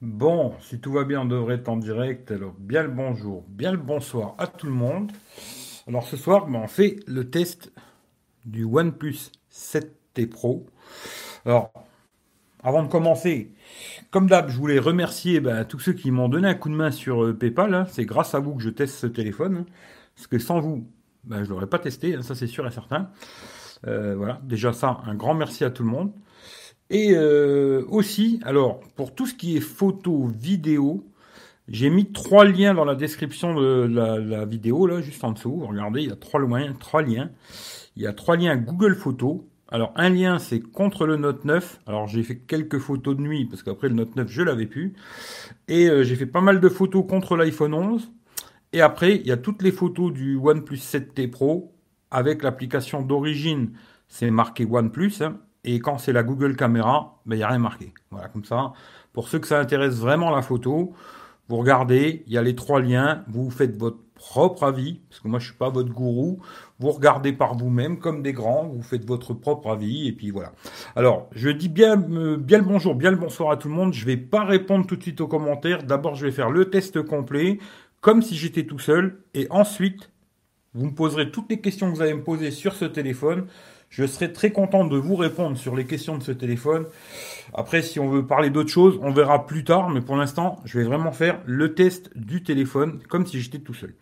Bon, si tout va bien, on devrait être en direct. Alors, bien le bonjour, bien le bonsoir à tout le monde. Alors, ce soir, ben, on fait le test du OnePlus 7T Pro. Alors, avant de commencer, comme d'hab, je voulais remercier ben, tous ceux qui m'ont donné un coup de main sur euh, PayPal. hein. C'est grâce à vous que je teste ce téléphone. hein. Parce que sans vous, ben, je l'aurais pas testé, hein, ça c'est sûr et certain. Euh, voilà, déjà ça, un grand merci à tout le monde. Et euh, aussi, alors, pour tout ce qui est photo, vidéo, j'ai mis trois liens dans la description de la, vidéo, là, juste en dessous. Regardez, il y a trois liens, trois liens. Il y a trois liens Google Photos. Alors, un lien, c'est contre le Note 9. Alors, j'ai fait quelques photos de nuit, parce qu'après, le Note 9, je l'avais plus. Et euh, j'ai fait pas mal de photos contre l'iPhone 11. Et après, il y a toutes les photos du OnePlus 7T Pro avec l'application d'origine. C'est marqué OnePlus. hein. Et quand c'est la Google Caméra, ben, il n'y a rien marqué. Voilà, comme ça. Pour ceux que ça intéresse vraiment la photo, vous regardez, il y a les trois liens, vous faites votre propre avis, parce que moi je suis pas votre gourou, vous regardez par vous-même comme des grands, vous faites votre propre avis, et puis voilà. Alors, je dis bien, euh, bien le bonjour, bien le bonsoir à tout le monde, je vais pas répondre tout de suite aux commentaires, d'abord je vais faire le test complet, comme si j'étais tout seul, et ensuite, vous me poserez toutes les questions que vous allez me poser sur ce téléphone, je serai très content de vous répondre sur les questions de ce téléphone. Après, si on veut parler d'autre chose, on verra plus tard. Mais pour l'instant, je vais vraiment faire le test du téléphone comme si j'étais tout seul.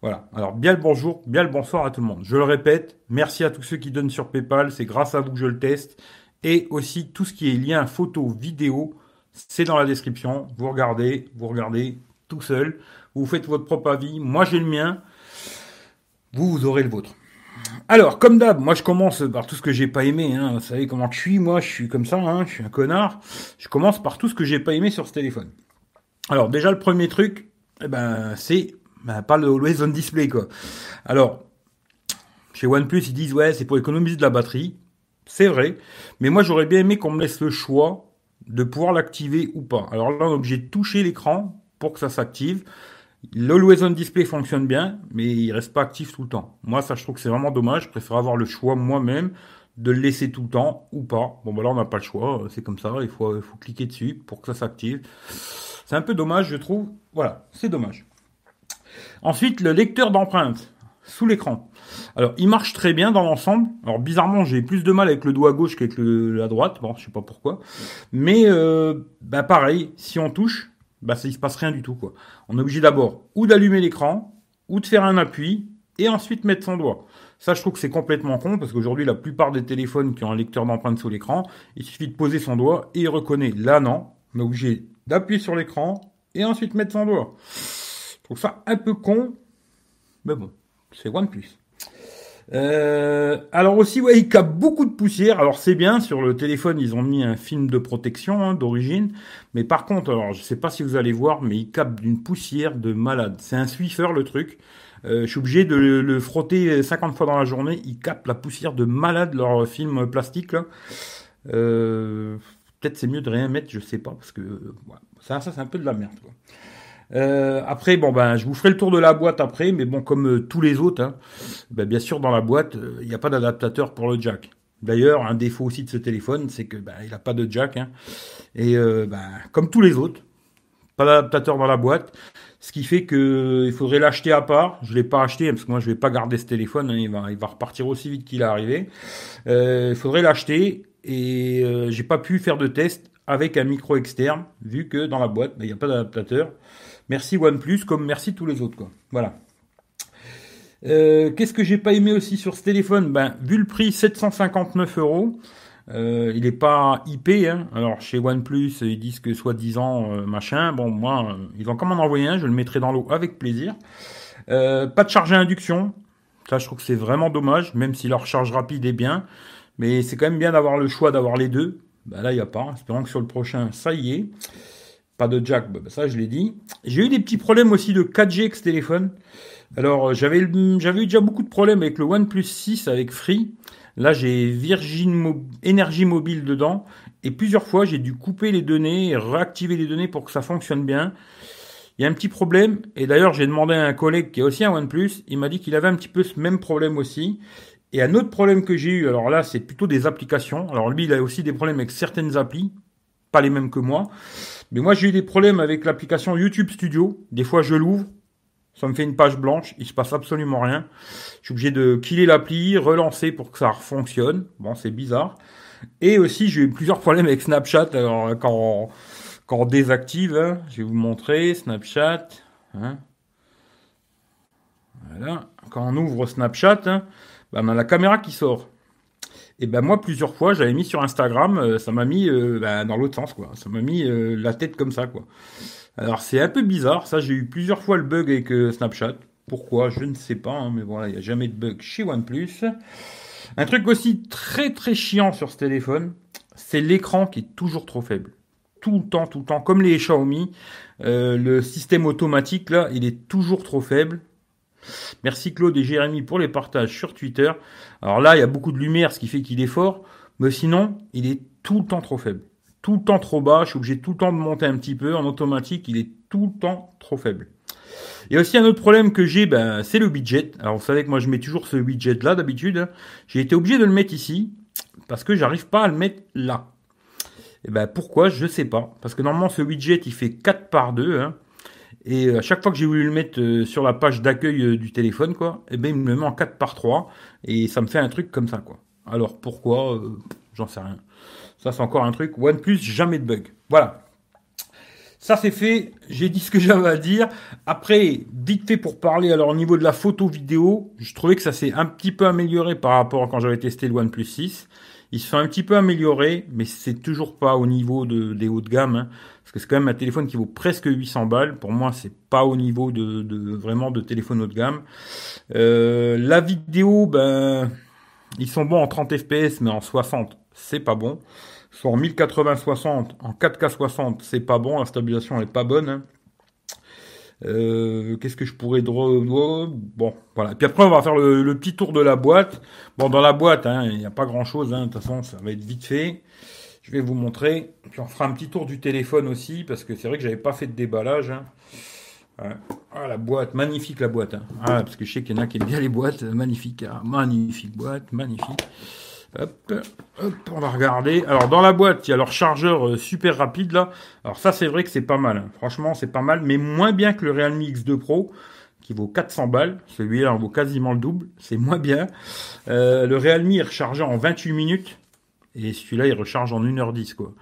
Voilà. Alors, bien le bonjour, bien le bonsoir à tout le monde. Je le répète, merci à tous ceux qui donnent sur PayPal. C'est grâce à vous que je le teste. Et aussi, tout ce qui est lien photo, vidéo, c'est dans la description. Vous regardez, vous regardez tout seul. Vous faites votre propre avis. Moi, j'ai le mien. Vous, vous aurez le vôtre. Alors, comme d'hab, moi je commence par tout ce que j'ai pas aimé. Hein. Vous savez comment je suis, moi je suis comme ça, hein. je suis un connard. Je commence par tout ce que j'ai pas aimé sur ce téléphone. Alors déjà le premier truc, eh ben c'est ben, pas le always on display quoi. Alors chez OnePlus ils disent ouais c'est pour économiser de la batterie, c'est vrai, mais moi j'aurais bien aimé qu'on me laisse le choix de pouvoir l'activer ou pas. Alors là on est obligé toucher l'écran pour que ça s'active. L'Always on Display fonctionne bien, mais il reste pas actif tout le temps. Moi, ça, je trouve que c'est vraiment dommage. Je préfère avoir le choix moi-même de le laisser tout le temps ou pas. Bon, bah là, on n'a pas le choix. C'est comme ça. Il faut, cliquer dessus pour que ça s'active. C'est un peu dommage, je trouve. Voilà, c'est dommage. Ensuite, le lecteur d'empreintes sous l'écran. Alors, il marche très bien dans l'ensemble. Alors, bizarrement, j'ai plus de mal avec le doigt gauche qu'avec le, la droite. Bon, je sais pas pourquoi. Mais, euh, bah, pareil, si on touche, bah ça il se passe rien du tout quoi. On est obligé d'abord ou d'allumer l'écran, ou de faire un appui, et ensuite mettre son doigt. Ça je trouve que c'est complètement con, parce qu'aujourd'hui la plupart des téléphones qui ont un lecteur d'empreintes sous l'écran, il suffit de poser son doigt et il reconnaît. Là non, on est obligé d'appuyer sur l'écran et ensuite mettre son doigt. Je trouve ça un peu con, mais bon, c'est OnePlus. Euh, alors aussi, ouais, il capte beaucoup de poussière. Alors c'est bien, sur le téléphone, ils ont mis un film de protection hein, d'origine. Mais par contre, alors je sais pas si vous allez voir, mais il capte d'une poussière de malade. C'est un Swiffer le truc. Euh, je suis obligé de le, frotter 50 fois dans la journée. Il capte la poussière de malade, leur film plastique. Euh, Peut-être c'est mieux de rien mettre, je sais pas, parce que ça, ça c'est un peu de la merde. Euh, après, bon ben, je vous ferai le tour de la boîte après, mais bon, comme euh, tous les autres, hein, ben, bien sûr, dans la boîte, euh, il n'y a pas d'adaptateur pour le jack. D'ailleurs, un défaut aussi de ce téléphone, c'est que ben, il n'a pas de jack, hein, et ben, comme tous les autres, pas d'adaptateur dans la boîte, ce qui fait que il faudrait l'acheter à part. Je l'ai pas acheté parce que moi je vais pas garder ce téléphone, hein, il va, il va repartir aussi vite qu'il est arrivé. Il faudrait l'acheter et euh, j'ai pas pu faire de test avec un micro externe vu que dans la boîte ben, il n'y a pas d'adaptateur. Merci OnePlus, comme merci tous les autres. Voilà. Euh, Qu'est-ce que j'ai pas aimé aussi sur ce téléphone? Ben, vu le prix, 759 euros. Euh, il n'est pas IP. Hein. Alors chez OnePlus, ils disent que soi-disant euh, machin. Bon, moi, ils vont quand même en envoyer un. Je le mettrai dans l'eau avec plaisir. Pas de charge à induction. Ça, je trouve que c'est vraiment dommage, même si leur charge rapide est bien. Mais c'est quand même bien d'avoir le choix d'avoir les deux. Ben là, il n'y a pas. Espérons que sur le prochain, ça y est. Pas de jack, bah, bah, ça je l'ai dit. J'ai eu des petits problèmes aussi de 4G avec ce téléphone. Alors euh, j'avais eu déjà beaucoup de problèmes avec le OnePlus 6 avec Free. Là j'ai Virgin Mo Énergie Mobile dedans et plusieurs fois j'ai dû couper les données réactiver les données pour que ça fonctionne bien. Il y a un petit problème et d'ailleurs j'ai demandé à un collègue qui est aussi un OnePlus, il m'a dit qu'il avait un petit peu ce même problème aussi. Et un autre problème que j'ai eu, alors là c'est plutôt des applications. Alors lui il a aussi des problèmes avec certaines applis, pas les mêmes que moi. Mais moi, j'ai eu des problèmes avec l'application YouTube Studio. Des fois, je l'ouvre, ça me fait une page blanche, il se passe absolument rien. Je suis obligé de killer l'appli, relancer pour que ça fonctionne. Bon, c'est bizarre. Et aussi, j'ai eu plusieurs problèmes avec Snapchat alors, quand, quand on désactive. Hein. je vais vous montrer Snapchat. Hein. Voilà. Quand on ouvre Snapchat, hein, ben, on a la caméra qui sort. Et ben moi plusieurs fois j'avais mis sur Instagram, euh, ça m'a mis euh, ben, dans l'autre sens quoi. Ça m'a mis euh, la tête comme ça quoi. Alors c'est un peu bizarre, ça j'ai eu plusieurs fois le bug avec Snapchat. Pourquoi? Je ne sais pas, hein, mais voilà, il n'y a jamais de bug chez OnePlus. Un truc aussi très très chiant sur ce téléphone, c'est l'écran qui est toujours trop faible. Tout le temps, tout le temps, comme les Xiaomi, le système automatique là, il est toujours trop faible. Merci Claude et Jérémy pour les partages sur Twitter. Alors là, il y a beaucoup de lumière, ce qui fait qu'il est fort, mais sinon, il est tout le temps trop faible. Tout le temps trop bas, je suis obligé tout le temps de monter un petit peu en automatique, il est tout le temps trop faible. Et aussi un autre problème que j'ai, ben, c'est le widget. Alors vous savez que moi je mets toujours ce widget là d'habitude. J'ai été obligé de le mettre ici parce que j'arrive pas à le mettre là. Et ben pourquoi? Je sais pas. Parce que normalement ce widget il fait 4 par 2. Hein. Et euh, à chaque fois que j'ai voulu le mettre euh, sur la page d'accueil euh, du téléphone, quoi, eh ben il me le met en 4 par 3 et ça me fait un truc comme ça, quoi. Alors pourquoi J'en sais rien. Ça c'est encore un truc. OnePlus, jamais de bug. Voilà. Ça c'est fait, j'ai dit ce que j'avais à dire. Après, vite fait pour parler, alors au niveau de la photo vidéo, je trouvais que ça s'est un petit peu amélioré par rapport à quand j'avais testé le OnePlus 6. Ils se sont un petit peu améliorés, mais c'est toujours pas au niveau de, des hauts de gamme. Hein, parce que c'est quand même un téléphone qui vaut presque 800 balles. Pour moi, c'est pas au niveau de, vraiment de téléphone haut de gamme. Euh, la vidéo, ben, ils sont bons en 30 fps, mais en 60, c'est pas bon. Soit en 1080-60, en 4K 60, c'est pas bon. La stabilisation est pas bonne. Euh, qu'est-ce que je pourrais bon voilà. Puis après on va faire le, petit tour de la boîte. Bon dans la boîte, hein, il n'y a pas grand chose. Hein, de toute façon ça va être vite fait. Je vais vous montrer. Puis on fera un petit tour du téléphone aussi parce que c'est vrai que j'avais pas fait de déballage. Hein. Ah, la boîte, magnifique la boîte. Hein. Ah, parce que je sais qu'il y en a qui aiment bien les boîtes. Magnifique, hein. magnifique boîte, magnifique. Hop, hop, on va regarder. Alors dans la boîte, il y a leur chargeur euh, super rapide là. Alors ça c'est vrai que c'est pas mal. Hein. Franchement c'est pas mal, mais moins bien que le Realme X2 Pro qui vaut 400 balles. Celui-là en vaut quasiment le double. C'est moins bien. Euh, le Realme est rechargé en 28 minutes et celui-là il recharge en 1h10 quoi.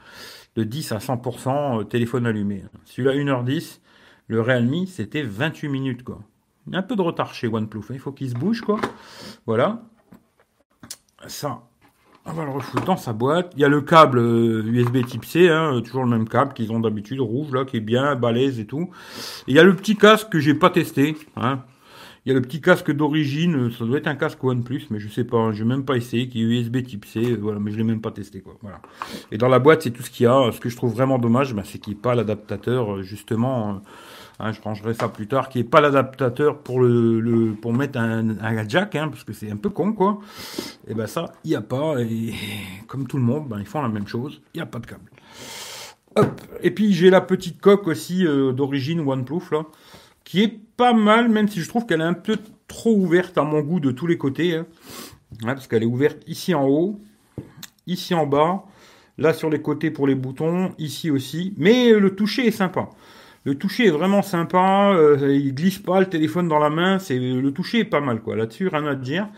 De 10 à 100% euh, téléphone allumé. Celui-là 1h10. Le Realme c'était 28 minutes quoi. Il y a un peu de retard chez OnePlus. Hein. Il faut qu'il se bouge quoi. Voilà. Ça, on va le refouler dans sa boîte. Il y a le câble USB euh, type C, hein, toujours le même câble qu'ils ont d'habitude, rouge là, qui est bien balèze et tout. Il y a le petit casque que j'ai pas testé. Hein. Il y a le petit casque d'origine, ça doit être un casque OnePlus, mais je sais pas, j'ai même pas essayé, qui est USB type C, euh, voilà, mais je l'ai même pas testé quoi. Voilà. Et dans la boîte, c'est tout ce qu'il y a. Ce que je trouve vraiment dommage, ben, c'est qu'il n'y ait pas l'adaptateur euh, justement. Hein, je rangerai ça plus tard, qui est pas l'adaptateur pour le, pour mettre un, un jack, hein, parce que c'est un peu con quoi. Et ben ça, il y a pas. Et comme tout le monde, ben ils font la même chose. Il y a pas de câble. Hop. Et puis j'ai la petite coque aussi euh, d'origine OnePlus là, qui est pas mal, même si je trouve qu'elle est un peu trop ouverte à mon goût de tous les côtés. Hein. parce qu'elle est ouverte ici en haut, ici en bas, là sur les côtés pour les boutons, ici aussi. Mais le toucher est sympa. Le toucher est vraiment sympa, euh, il glisse pas le téléphone dans la main, c'est le toucher est pas mal quoi. Là-dessus, rien à dire.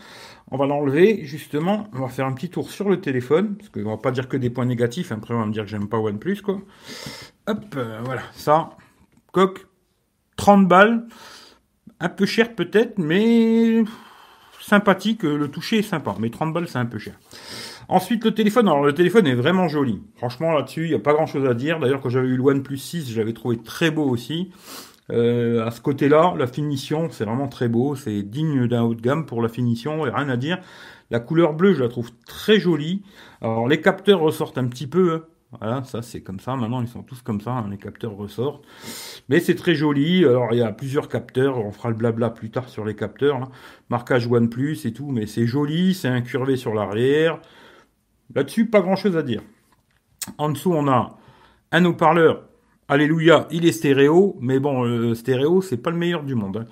On va l'enlever justement, on va faire un petit tour sur le téléphone parce qu'on va pas dire que des points négatifs, après on va me dire que j'aime pas OnePlus quoi. Hop, euh, voilà, ça coque 30 balles, un peu cher peut-être mais sympathique, le toucher est sympa, mais 30 balles c'est un peu cher. Ensuite, le téléphone. Alors, le téléphone est vraiment joli. Franchement, là-dessus, il n'y a pas grand-chose à dire. D'ailleurs, quand j'avais eu le OnePlus 6, je l'avais trouvé très beau aussi. Euh, à ce côté-là, la finition, c'est vraiment très beau. C'est digne d'un haut de gamme pour la finition. Et rien à dire. La couleur bleue, je la trouve très jolie. Alors, les capteurs ressortent un petit peu. Hein. Voilà, ça c'est comme ça. Maintenant, ils sont tous comme ça. Hein, les capteurs ressortent. Mais c'est très joli. Alors, il y a plusieurs capteurs. On fera le blabla plus tard sur les capteurs. Hein. Marquage OnePlus et tout. Mais c'est joli. C'est incurvé sur l'arrière. Là-dessus, pas grand-chose à dire. En dessous, on a un haut-parleur. Alléluia, il est stéréo, mais bon, le stéréo, c'est pas le meilleur du monde. Hein.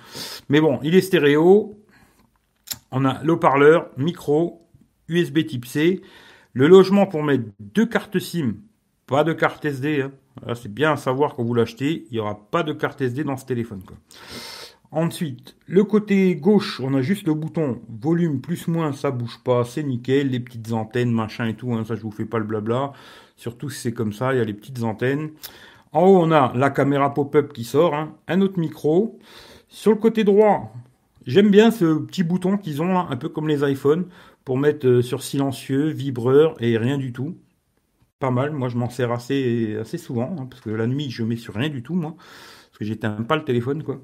Mais bon, il est stéréo. On a le haut-parleur, micro, USB type C, le logement pour mettre deux cartes SIM pas de carte SD. Hein. C'est bien à savoir quand vous l'achetez, il n'y aura pas de carte SD dans ce téléphone. Ensuite, le côté gauche, on a juste le bouton volume plus moins, ça bouge pas, c'est nickel, les petites antennes, machin et tout, hein, ça je vous fais pas le blabla. Surtout si c'est comme ça, il y a les petites antennes. En haut, on a la caméra pop-up qui sort, hein, un autre micro. Sur le côté droit, j'aime bien ce petit bouton qu'ils ont un peu comme les iPhones, pour mettre euh, sur silencieux, vibreur et rien du tout. Pas mal, moi je m'en sers assez, assez souvent, hein, parce que la nuit je mets sur rien du tout, moi parce que j'éteins pas le téléphone, quoi.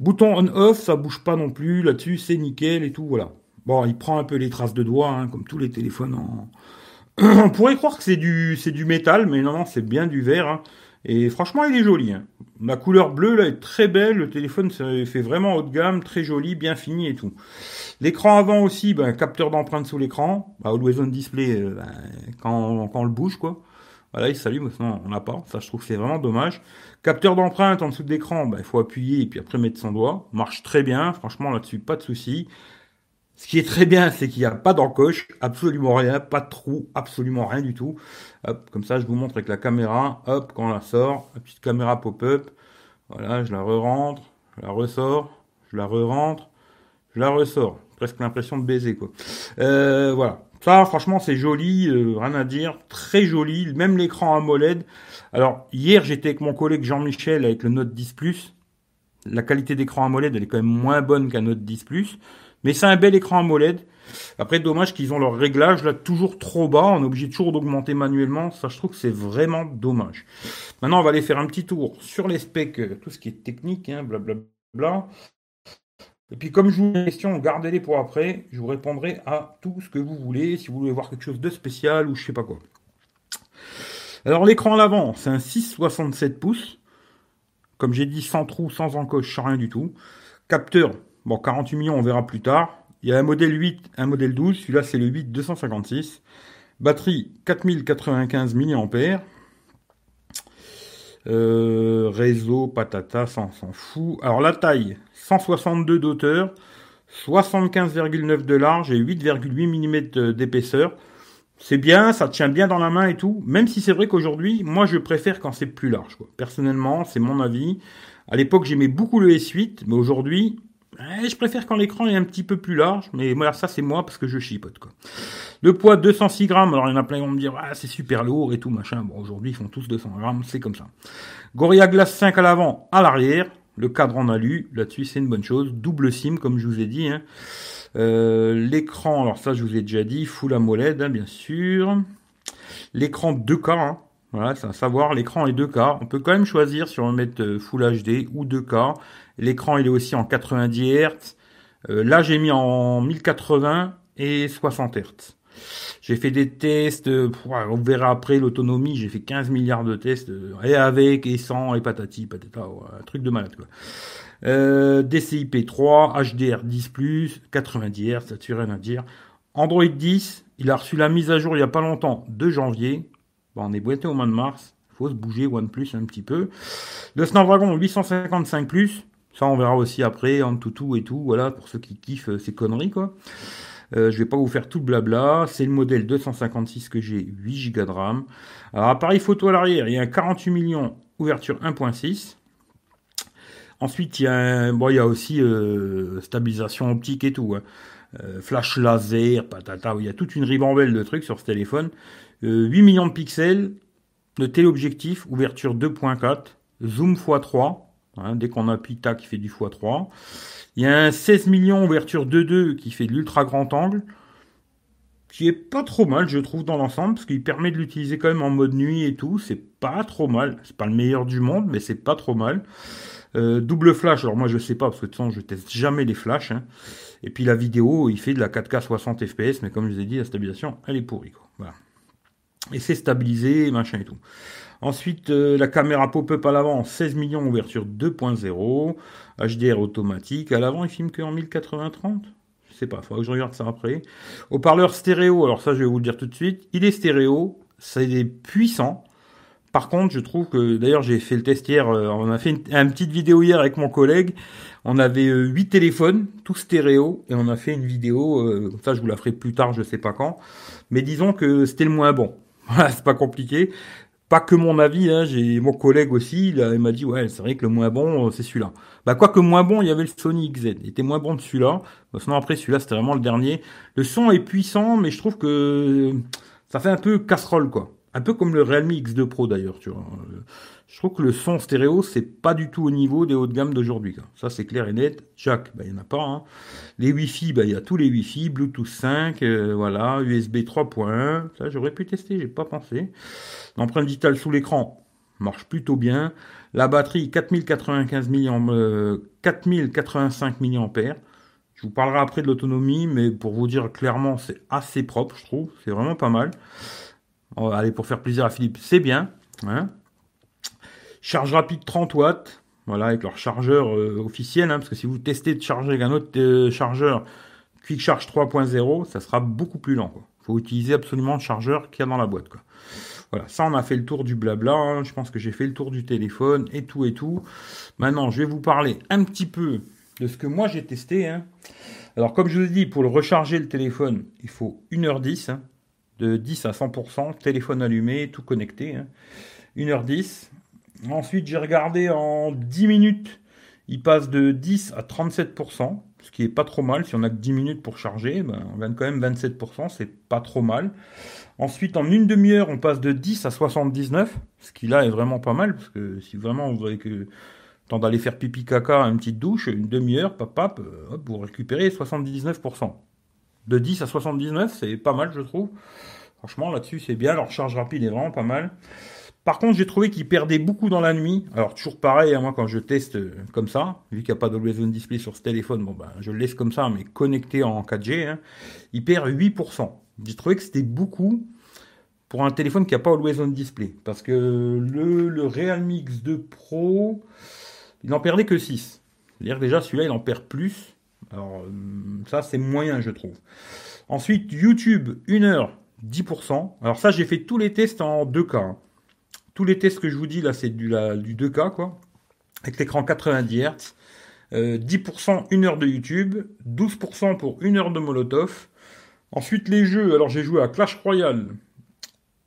Bouton on-off, ça bouge pas non plus, là-dessus, c'est nickel et tout, voilà. Bon, il prend un peu les traces de doigts, hein, comme tous les téléphones. On pourrait croire que c'est du, c'est du métal, mais non, non, c'est bien du verre, hein. Et franchement, il est joli. Hein. La couleur bleue là est très belle. Le téléphone fait vraiment haut de gamme, très joli, bien fini et tout. L'écran avant aussi, ben, capteur d'empreinte sous l'écran. Bah, always on display euh, ben, quand, quand on le bouge quoi. Voilà, il s'allume, sinon on n'a pas. Ça, je trouve que c'est vraiment dommage. Capteur d'empreinte en dessous de l'écran, il faut appuyer et puis après mettre son doigt. Marche très bien, franchement là-dessus, pas de souci. Ce qui est très bien, c'est qu'il n'y a pas d'encoche, absolument rien, pas de trou, absolument rien du tout. Hop, comme ça, je vous montre avec la caméra. Hop, quand on la sort, la petite caméra pop-up. Voilà, je la re-rentre, je la ressors, je la re-rentre, je la ressors. Presque l'impression de baiser, quoi. Euh, voilà. Ça, franchement, c'est joli, euh, rien à dire, très joli, même l'écran AMOLED. Alors, hier, j'étais avec mon collègue Jean-Michel avec le Note 10 Plus. La qualité d'écran AMOLED, elle est quand même moins bonne qu'un Note 10 Plus. Mais c'est un bel écran AMOLED. Après, dommage qu'ils ont leur réglage là toujours trop bas. On est obligé toujours d'augmenter manuellement. Ça, je trouve que c'est vraiment dommage. Maintenant, on va aller faire un petit tour sur les specs, euh, tout ce qui est technique, hein, blablabla. Et puis comme je vous des questions, gardez-les pour après. Je vous répondrai à tout ce que vous voulez, si vous voulez voir quelque chose de spécial ou je sais pas quoi. Alors l'écran à l'avant, c'est un 6,67 pouces. Comme j'ai dit, sans trou, sans encoche, sans rien du tout. Capteur, bon 48 millions, on verra plus tard. Il y a un modèle 8, un modèle 12. Celui-là, c'est le 8 256. Batterie 4095 mAh. Euh, réseau, patata, s'en fout. Alors la taille, 162 d'auteur, 75,9 de large et 8,8 mm d'épaisseur. C'est bien, ça tient bien dans la main et tout, même si c'est vrai qu'aujourd'hui, moi je préfère quand c'est plus large. Personnellement, c'est mon avis. À l'époque, j'aimais beaucoup le S8, mais aujourd'hui, je préfère quand l'écran est un petit peu plus large, mais voilà, ça c'est moi parce que je chipote quoi. Le poids 206 grammes, alors il y en a plein qui vont me dire ah, c'est super lourd et tout machin. Bon aujourd'hui ils font tous 200 grammes, c'est comme ça. Gorilla Glass 5 à l'avant, à l'arrière, le cadre en alu, là-dessus c'est une bonne chose. Double SIM comme je vous ai dit. Hein. Euh, l'écran, alors ça je vous ai déjà dit, full AMOLED hein, bien sûr. L'écran 2K, hein. voilà, c'est à savoir, l'écran est 2K. On peut quand même choisir si on veut mettre euh, Full HD ou 2K. L'écran il est aussi en 90 Hz. Euh, là j'ai mis en 1080 et 60 Hz. J'ai fait des tests, euh, on verra après l'autonomie, j'ai fait 15 milliards de tests, euh, et avec, et sans, et patati, patata, un truc de malade quoi. Euh, DCI-P 3, HDR 10+, 90 Hz, ça tue rien à dire. Android 10, il a reçu la mise à jour il y a pas longtemps, 2 janvier. Bon, on est boité au mois de mars, faut se bouger OnePlus un petit peu. Le Snapdragon 855+, ça on verra aussi après, en tout et tout, voilà, pour ceux qui kiffent ces conneries quoi. Euh, je vais pas vous faire tout le blabla. C'est le modèle 256 que j'ai, 8 Go de RAM. Alors appareil photo à l'arrière, il y a un 48 millions, ouverture 1.6. Ensuite, il y a, bon, il y a aussi euh, stabilisation optique et tout. Hein. Euh, flash laser, patata, il y a toute une ribambelle de trucs sur ce téléphone. 8 millions de pixels, de téléobjectif, ouverture 2.4, zoom x3, hein, dès qu'on appuie tac, il fait du x3. Il y a un 16 millions ouverture 2.2 qui fait de l'ultra grand angle, qui est pas trop mal, je trouve, dans l'ensemble, parce qu'il permet de l'utiliser quand même en mode nuit et tout. C'est pas trop mal. C'est pas le meilleur du monde, mais c'est pas trop mal. Euh, double flash, alors moi je sais pas, parce que de toute façon je teste jamais les flashs. Hein. Et puis la vidéo, il fait de la 4K 60 fps, mais comme je vous ai dit, la stabilisation, elle est pourrie. Quoi. Voilà. Et c'est stabilisé, machin et tout. Ensuite, euh, la caméra pop-up à l'avant, 16 millions, ouverture 2.0. HDR automatique. À l'avant, il filme que en 1080-30 Je sais pas, il faudra que je regarde ça après. Haut-parleur stéréo, alors ça, je vais vous le dire tout de suite. Il est stéréo, ça est puissant. Par contre, je trouve que, d'ailleurs, j'ai fait le test hier, euh, on a fait une, petite vidéo hier avec mon collègue. On avait euh, huit téléphones, tous stéréo, et on a fait une vidéo, ça je vous la ferai plus tard, je sais pas quand. Mais disons que c'était le moins bon. Voilà, c'est pas compliqué. Pas que mon avis, hein, j'ai mon collègue aussi, il, m'a dit ouais, c'est vrai que le moins bon, c'est celui-là. Bah quoi que moins bon, il y avait le Sony XZ, il était moins bon que celui-là. Bah, sinon après celui-là, c'était vraiment le dernier. Le son est puissant, mais je trouve que ça fait un peu casserole quoi. Un peu comme le Realme X2 Pro d'ailleurs, tu vois. Je trouve que le son stéréo, c'est pas du tout au niveau des hauts de gamme d'aujourd'hui. Ça, c'est clair et net. Jack, bah, il n'y en a pas. Hein. Les Wi-Fi, bah, il y a tous les Wi-Fi. Bluetooth 5, euh, voilà. USB 3.1. Ça, j'aurais pu tester, j'ai pas pensé. L'empreinte digitale sous l'écran marche plutôt bien. La batterie, 4095 mAh, 4085 mAh. Je vous parlerai après de l'autonomie, mais pour vous dire clairement, c'est assez propre, je trouve. C'est vraiment pas mal. allez, pour faire plaisir à Philippe, c'est bien. Hein Charge rapide 30 watts, voilà, avec leur chargeur euh, officiel, hein, parce que si vous testez de charger avec un autre euh, chargeur Quick Charge 3.0, ça sera beaucoup plus lent. Il faut utiliser absolument le chargeur qu'il y a dans la boîte. Voilà, ça on a fait le tour du blabla, hein. je pense que j'ai fait le tour du téléphone et tout et tout. Maintenant, je vais vous parler un petit peu de ce que moi j'ai testé. Hein. Alors comme je vous ai dit, pour le recharger le téléphone, il faut 1h10, de 10 à 100%, téléphone allumé, tout connecté. 1h10, Ensuite, j'ai regardé en 10 minutes, il passe de 10 à 37%, ce qui est pas trop mal. Si on a que 10 minutes pour charger, ben, on gagne quand même 27%, c'est pas trop mal. Ensuite, en une demi-heure, on passe de 10 à 79, ce qui là est vraiment pas mal, parce que si vraiment vous avez que temps d'aller faire pipi caca, une petite douche, une demi-heure, pap, pap, euh, hop, vous récupérez 79%. De 10 à 79, c'est pas mal, je trouve. Franchement, là-dessus, c'est bien. Leur charge rapide est vraiment pas mal. Par contre, j'ai trouvé qu'il perdait beaucoup dans la nuit. Alors, toujours pareil, hein, moi, quand je teste euh, comme ça, vu qu'il n'y a pas d'Always On Display sur ce téléphone, bon, ben, je le laisse comme ça, mais connecté en 4G, hein, il perd 8%. J'ai trouvé que c'était beaucoup pour un téléphone qui n'a pas Always On Display. Parce que le, le Realme X2 Pro, il n'en perdait que 6. C'est-à-dire déjà, celui-là, il en perd plus. Alors, euh, ça, c'est moyen, je trouve. Ensuite, YouTube, 1 heure, 10%. Alors ça, j'ai fait tous les tests en 2K. Tous les tests que je vous dis là, c'est du, du 2K, quoi. Avec l'écran 90 Hz. 10% une heure de YouTube, 12% pour une heure de Molotov. Ensuite, les jeux. Alors, j'ai joué à Clash Royale,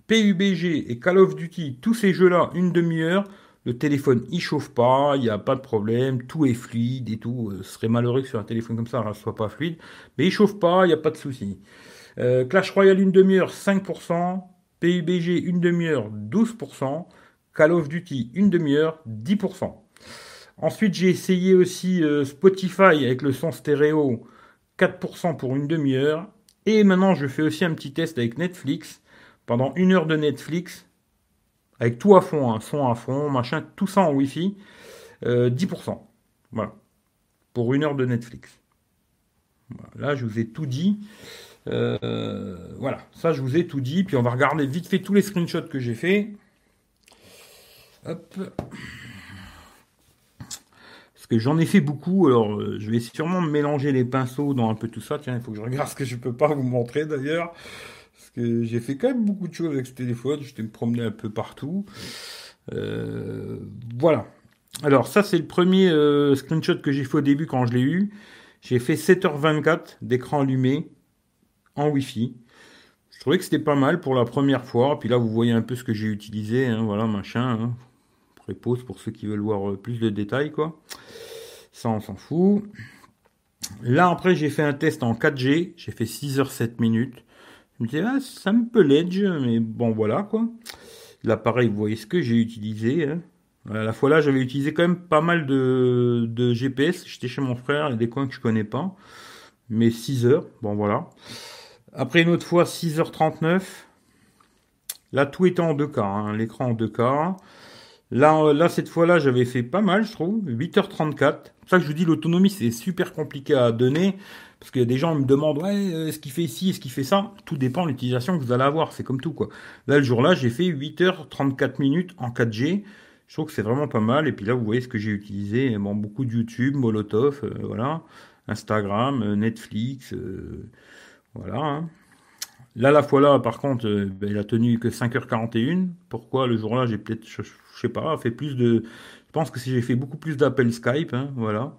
PUBG et Call of Duty. Tous ces jeux-là, une demi-heure. Le téléphone, il chauffe pas, il n'y a pas de problème, tout est fluide et tout. Ce serait malheureux que sur un téléphone comme ça, ça ne soit pas fluide. Mais il chauffe pas, il n'y a pas de souci. Euh, Clash Royale, une demi-heure, 5%. PUBG une demi-heure 12%, Call of Duty une demi-heure 10%. Ensuite j'ai essayé aussi euh, Spotify avec le son stéréo 4% pour une demi-heure. Et maintenant je fais aussi un petit test avec Netflix pendant une heure de Netflix avec tout à fond, hein, son à fond, machin, tout ça en Wi-Fi, 10%. Euh, voilà. Pour une heure de Netflix. Là, je vous ai tout dit. Euh, voilà, ça je vous ai tout dit. Puis on va regarder vite fait tous les screenshots que j'ai fait. Hop. Parce que j'en ai fait beaucoup, alors euh, je vais sûrement mélanger les pinceaux dans un peu tout ça. Tiens, il faut que je regarde ce que je peux pas vous montrer d'ailleurs. Parce que j'ai fait quand même beaucoup de choses avec ce téléphone. Je t'ai me promener un peu partout. Euh, voilà. Alors ça c'est le premier screenshot que j'ai fait au début quand je l'ai eu. J'ai fait 7h24 d'écran allumé en Wi-Fi. Je trouvais que c'était pas mal pour la première fois. Puis là, vous voyez un peu ce que j'ai utilisé. Hein, voilà, machin. Hein. Prépose pour ceux qui veulent voir euh, plus de détails, quoi. Ça, on s'en fout. Là, après, j'ai fait un test en 4G. J'ai fait 6 h 7 minutes. Je me disais, ah, ça me peut l'edge, mais bon, voilà, quoi. L'appareil, vous voyez ce que j'ai utilisé. Hein. À la fois là, j'avais utilisé quand même pas mal de, GPS. J'étais chez mon frère, il des coins que je connais pas. Mais 6 heures, bon voilà. Après une autre fois, 6h39. Là, tout était en 2K, hein, l'écran en 2K. Là, euh, là, cette fois-là, j'avais fait pas mal, je trouve. 8h34. C'est ça que je vous dis, l'autonomie, c'est super compliqué à donner. Parce que des gens me demandent, ouais, euh, est-ce qu'il fait ici, est-ce qu'il fait ça? Tout dépend de l'utilisation que vous allez avoir. C'est comme tout, quoi. Là, le jour-là, j'ai fait 8h34 minutes en 4G. Je trouve que c'est vraiment pas mal. Et puis là, vous voyez ce que j'ai utilisé. Bon, beaucoup de YouTube, Molotov, euh, voilà. Instagram, Netflix, voilà. Hein. Là, la fois là, par contre, euh, ben, a tenu que 5h41. Pourquoi le jour-là, j'ai peut-être, je, sais pas, fait plus de. Je pense que si j'ai fait beaucoup plus d'appels Skype, hein, voilà.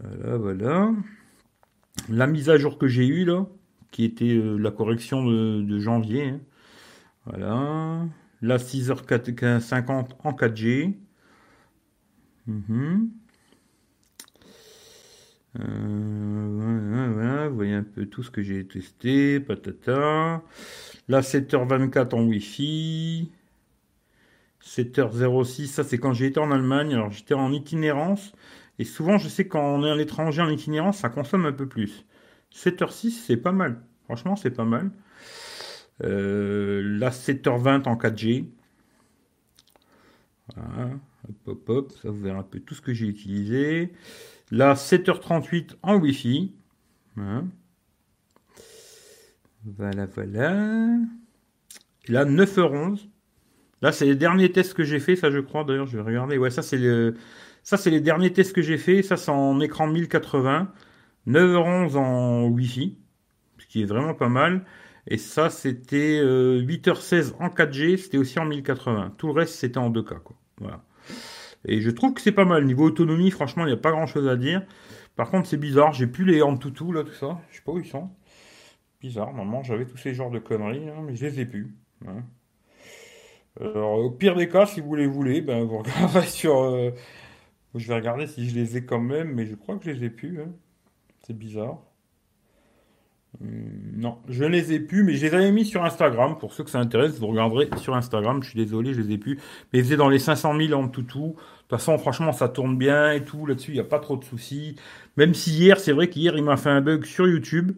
Voilà, voilà. La mise à jour que j'ai eue, là, qui était euh, la correction de, janvier. Hein. Voilà. La 6h50 en 4G. Euh, vous voyez un peu tout ce que j'ai testé, patata. Là, 7h24 en Wi-Fi. 7h06, ça c'est quand j'ai été en Allemagne. Alors j'étais en itinérance. Et souvent, je sais quand on est l'étranger en itinérance, ça consomme un peu plus. 7h06, c'est pas mal. Franchement, c'est pas mal. Euh, là, 7h20 en 4G. Voilà. Hop, hop, hop. Ça, vous verrez un peu tout ce que j'ai utilisé. Là, 7h38 en Wi-Fi. Voilà, voilà. là, 9h11. Là, c'est les derniers tests que j'ai fait, ça je crois. D'ailleurs, je vais regarder. Ouais, ça c'est le, ça c'est les derniers tests que j'ai fait. Ça c'est en écran 1080, 9h11 en Wi-Fi, ce qui est vraiment pas mal. Et ça c'était 8h16 euh, en 4G, c'était aussi en 1080. Tout le reste c'était en 2K quoi. Voilà. Et je trouve que c'est pas mal. Niveau autonomie, franchement, il n'y a pas grand chose à dire. Par contre, c'est bizarre, j'ai plus les Antutu là, tout ça. Je sais pas où ils sont. Bizarre, normalement, j'avais tous ces genres de conneries, hein, mais je les ai plus. Hein. Alors, au pire des cas, si vous les voulez, ben, vous regarderez sur. Euh, je vais regarder si je les ai quand même, mais je crois que je les ai plus. Hein. C'est bizarre. Hum, non, je ne les ai plus, mais je les avais mis sur Instagram. Pour ceux que ça intéresse, vous regarderez sur Instagram. Je suis désolé, je les ai plus. Mais étaient dans les 500 000 en tout tout. De toute façon, franchement, ça tourne bien et tout. Là-dessus, il n'y a pas trop de soucis. Même si hier, c'est vrai qu'hier, il m'a fait un bug sur YouTube.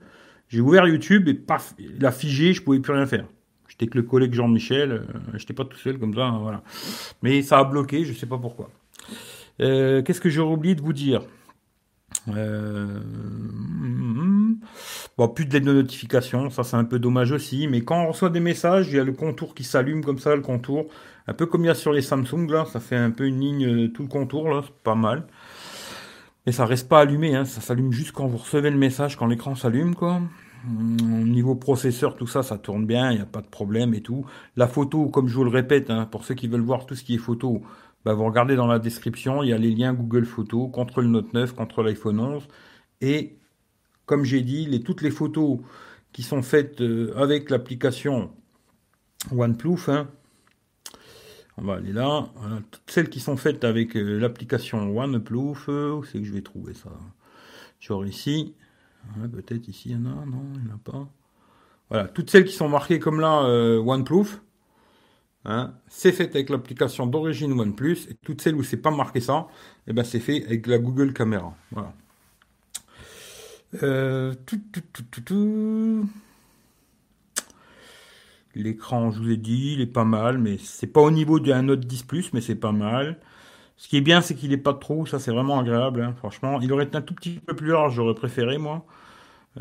J'ai ouvert YouTube et paf, il a figé, je pouvais plus rien faire. J'étais que le collègue Jean-Michel, euh, j'étais pas tout seul comme ça, voilà. Mais ça a bloqué, je sais pas pourquoi. Euh, qu'est-ce que j'aurais oublié de vous dire? Euh, Bon, plus de notification, ça c'est un peu dommage aussi, mais quand on reçoit des messages, il y a le contour qui s'allume comme ça, le contour, un peu comme il y a sur les Samsung, là, ça fait un peu une ligne, euh, tout le contour, là, c'est pas mal. Mais ça reste pas allumé, hein, ça s'allume juste quand vous recevez le message, quand l'écran s'allume, quoi. Niveau processeur, tout ça, ça tourne bien, il n'y a pas de problème et tout. La photo, comme je vous le répète, hein, pour ceux qui veulent voir tout ce qui est photo, bah, vous regardez dans la description, il y a les liens Google Photos contre le Note 9, contre l'iPhone 11. Et comme j'ai dit, les, toutes les photos qui sont faites euh, avec l'application OnePlus, hein, on va aller là, toutes celles qui sont faites avec euh, l'application OnePlus, euh, où c'est que je vais trouver ça? Genre ici, Peut-être ici il y en a, non, il n'y en a pas. Voilà, toutes celles qui sont marquées comme là OnePlus, hein, c'est fait avec l'application d'origine OnePlus, et toutes celles où c'est pas marqué ça, eh ben c'est fait avec la Google Caméra. Voilà. Euh, L'écran, je vous ai dit, il est pas mal, mais c'est pas au niveau d'un Note 10 Plus, mais c'est pas mal. Ce qui est bien, c'est qu'il n'est pas trop, ça c'est vraiment agréable, hein, franchement. Il aurait été un tout petit peu plus large, j'aurais préféré, moi.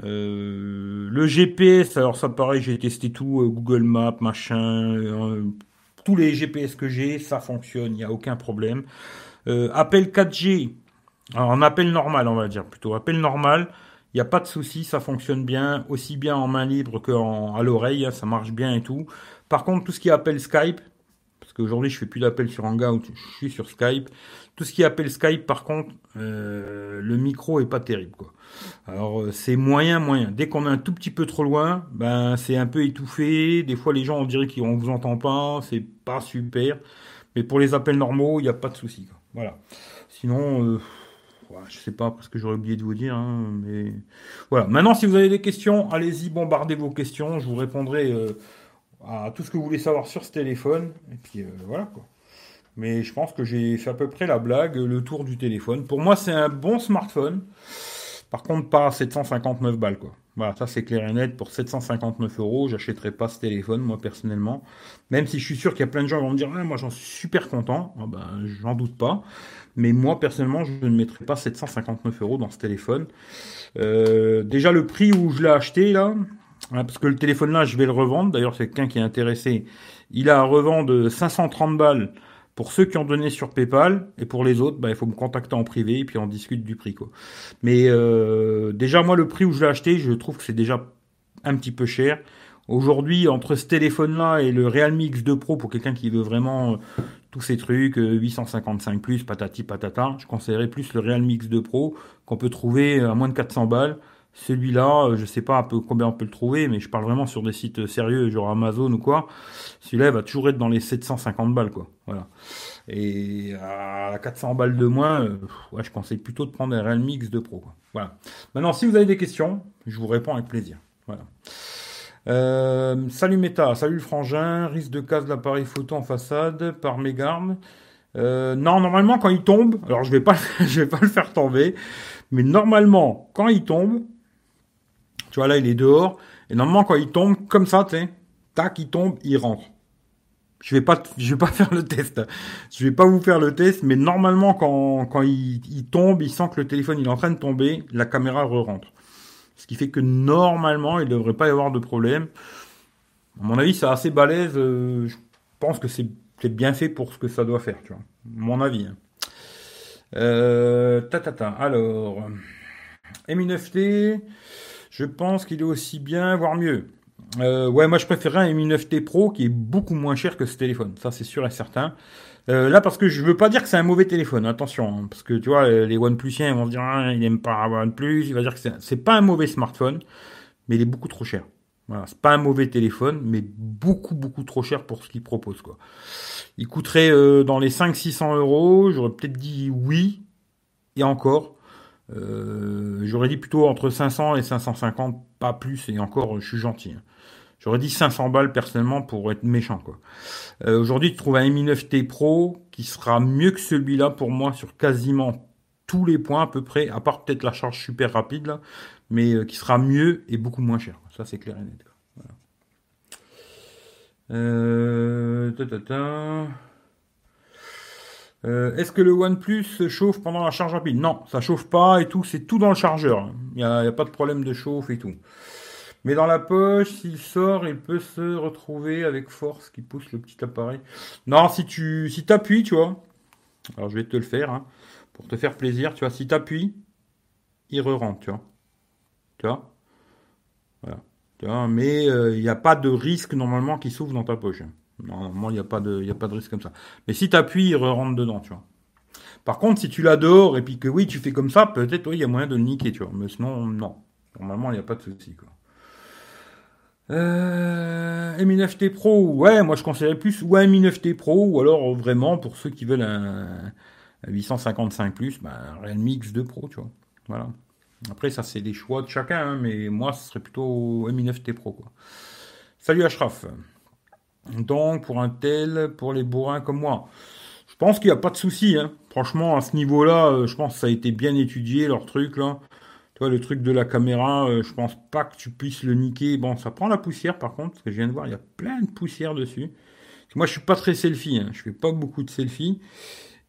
Euh, le GPS, alors ça pareil, j'ai testé tout, euh, Google Maps, machin, tous les GPS que j'ai, ça fonctionne, il n'y a aucun problème. appel 4G, alors en appel normal, on va dire plutôt, appel normal, il n'y a pas de souci, ça fonctionne bien, aussi bien en main libre qu'à l'oreille, hein, ça marche bien et tout. Par contre, tout ce qui appelle Skype, parce qu'aujourd'hui je fais plus d'appels sur Hangout, je suis sur Skype. Tout ce qui appelle Skype, par contre, euh, le micro est pas terrible, quoi. Alors euh, c'est moyen, moyen. Dès qu'on est un tout petit peu trop loin, ben c'est un peu étouffé. Des fois les gens on dirait qu'on vous entend pas, c'est pas super. Mais pour les appels normaux, il n'y a pas de souci. Voilà. Sinon. Euh, je sais pas parce que j'aurais oublié de vous dire, hein, mais voilà. Maintenant, si vous avez des questions, allez-y, bombardez vos questions. Je vous répondrai euh, à tout ce que vous voulez savoir sur ce téléphone. Et puis euh, voilà quoi. Mais je pense que j'ai fait à peu près la blague, le tour du téléphone. Pour moi, c'est un bon smartphone. Par contre, pas 759 balles quoi. Voilà, ça c'est clair et net. Pour 759 euros, j'achèterai pas ce téléphone, moi personnellement. Même si je suis sûr qu'il y a plein de gens qui vont me dire, ah, moi j'en suis super content. Ah, ben, j'en doute pas. Mais moi, personnellement, je ne mettrai pas 759 euros dans ce téléphone. Euh, déjà, le prix où je l'ai acheté, là, hein, parce que le téléphone là, je vais le revendre. D'ailleurs, c'est quelqu'un qui est intéressé. Il a à revendre 530 balles pour ceux qui ont donné sur PayPal. Et pour les autres, bah, il faut me contacter en privé et puis on discute du prix. Quoi. Mais euh, déjà, moi, le prix où je l'ai acheté, je trouve que c'est déjà un petit peu cher. Aujourd'hui, entre ce téléphone-là et le Realme X2 Pro, pour quelqu'un qui veut vraiment tous ces trucs, 855 euh, plus, patati patata. Je conseillerais plus le Realme X2 Pro qu'on peut trouver à moins de 400 balles Celui-là, euh, je sais pas un peu combien on peut le trouver, mais je parle vraiment sur des sites sérieux, genre Amazon ou quoi. Celui-là, il va toujours être dans les 750 balles, quoi. Voilà. Et à 400 balles de moins, euh, je conseille plutôt de prendre un Realme X2 Pro. Quoi. Voilà. Maintenant, si vous avez des questions, je vous réponds avec plaisir. Voilà. Euh, salut Meta, salut le frangin, risque de casse de l'appareil photo en façade par mégarde. Euh, non, normalement quand il tombe, alors je vais vais pas le faire tomber, mais normalement quand il tombe, tu vois, là, il est dehors. Et normalement, quand il tombe, comme ça, tu sais, tac, il tombe, il rentre. Je vais pas, je vais pas faire le test. Je vais pas vous faire le test, mais normalement, quand, quand il, tombe, il sent que le téléphone il est en train de tomber, la caméra re-rentre. Ce qui fait que normalement, il devrait pas y avoir de problème. À mon avis, c'est assez balèze. Euh, je pense que c'est bien fait pour ce que ça doit faire, tu vois. Mon avis. Hein. Euh, ta, ta, ta. Alors, Mi9T. Je pense qu'il est aussi bien, voire mieux. Euh, ouais, moi je préférerais un Mi 9T Pro qui est beaucoup moins cher que ce téléphone. Ça, c'est sûr et certain. Euh, là, parce que je veux pas dire que c'est un mauvais téléphone, attention, hein, parce que tu vois, les OnePlusiens vont se dire, ah, il n'aime pas OnePlus, il va dire que c'est pas un mauvais smartphone, mais il est beaucoup trop cher. Voilà, c'est pas un mauvais téléphone, mais beaucoup beaucoup trop cher pour ce qu'il propose quoi. Il coûterait euh, dans les 500-600 euros, j'aurais peut-être dit oui, et encore. Euh, j'aurais dit plutôt entre 500 et 550, pas plus, et encore, je suis gentil. Hein. J'aurais dit 500 balles personnellement pour être méchant. quoi. Euh, aujourd'hui, tu trouves un Mi 9T Pro qui sera mieux que celui-là pour moi sur quasiment tous les points à peu près, à part peut-être la charge super rapide, là, mais euh, qui sera mieux et beaucoup moins cher. Ça, c'est clair et net. Euh, euh, est-ce que le OnePlus chauffe pendant la charge rapide? Non, ça chauffe pas et tout, c'est tout dans le chargeur. Il n'y a, pas de problème de chauffe et tout. Mais dans la poche, s'il sort, il peut se retrouver avec force qui pousse le petit appareil. Non, si tu si appuies, tu vois. Alors je vais te le faire, hein, pour te faire plaisir, tu vois. Si tu appuies, il re-rentre, tu vois. Tu vois? Voilà. Tu vois, mais euh, il n'y a pas de risque normalement qui s'ouvre dans ta poche. Normalement, il n'y a, pas de, a pas de risque comme ça. Mais si tu appuies, il rentre dedans, tu vois. Par contre, si tu l'adores et puis que oui, tu fais comme ça, peut-être, oui, il y a moyen de le niquer, tu vois. Mais sinon, non. Normalement, il n'y a pas de souci, quoi. Euh, Mi 9T Pro, ouais, moi je conseillerais plus ou un Mi 9T Pro, ou alors vraiment pour ceux qui veulent un, 855 plus, un Realme X2 Pro, tu vois. Voilà. Après, ça c'est des choix de chacun, hein, mais moi ce serait plutôt Mi 9T Pro, quoi. Salut Ashraf. Donc, pour un tel, pour les bourrins comme moi. Je pense qu'il n'y a pas de souci. Hein. Franchement, à ce niveau-là, euh, je pense que ça a été bien étudié, leur truc, là. Tu vois, le truc de la caméra, euh, je pense pas que tu puisses le niquer. Bon, ça prend la poussière, par contre, parce que je viens de voir, il y a plein de poussière dessus. Moi, je suis pas très selfie, hein. je fais pas beaucoup de selfies.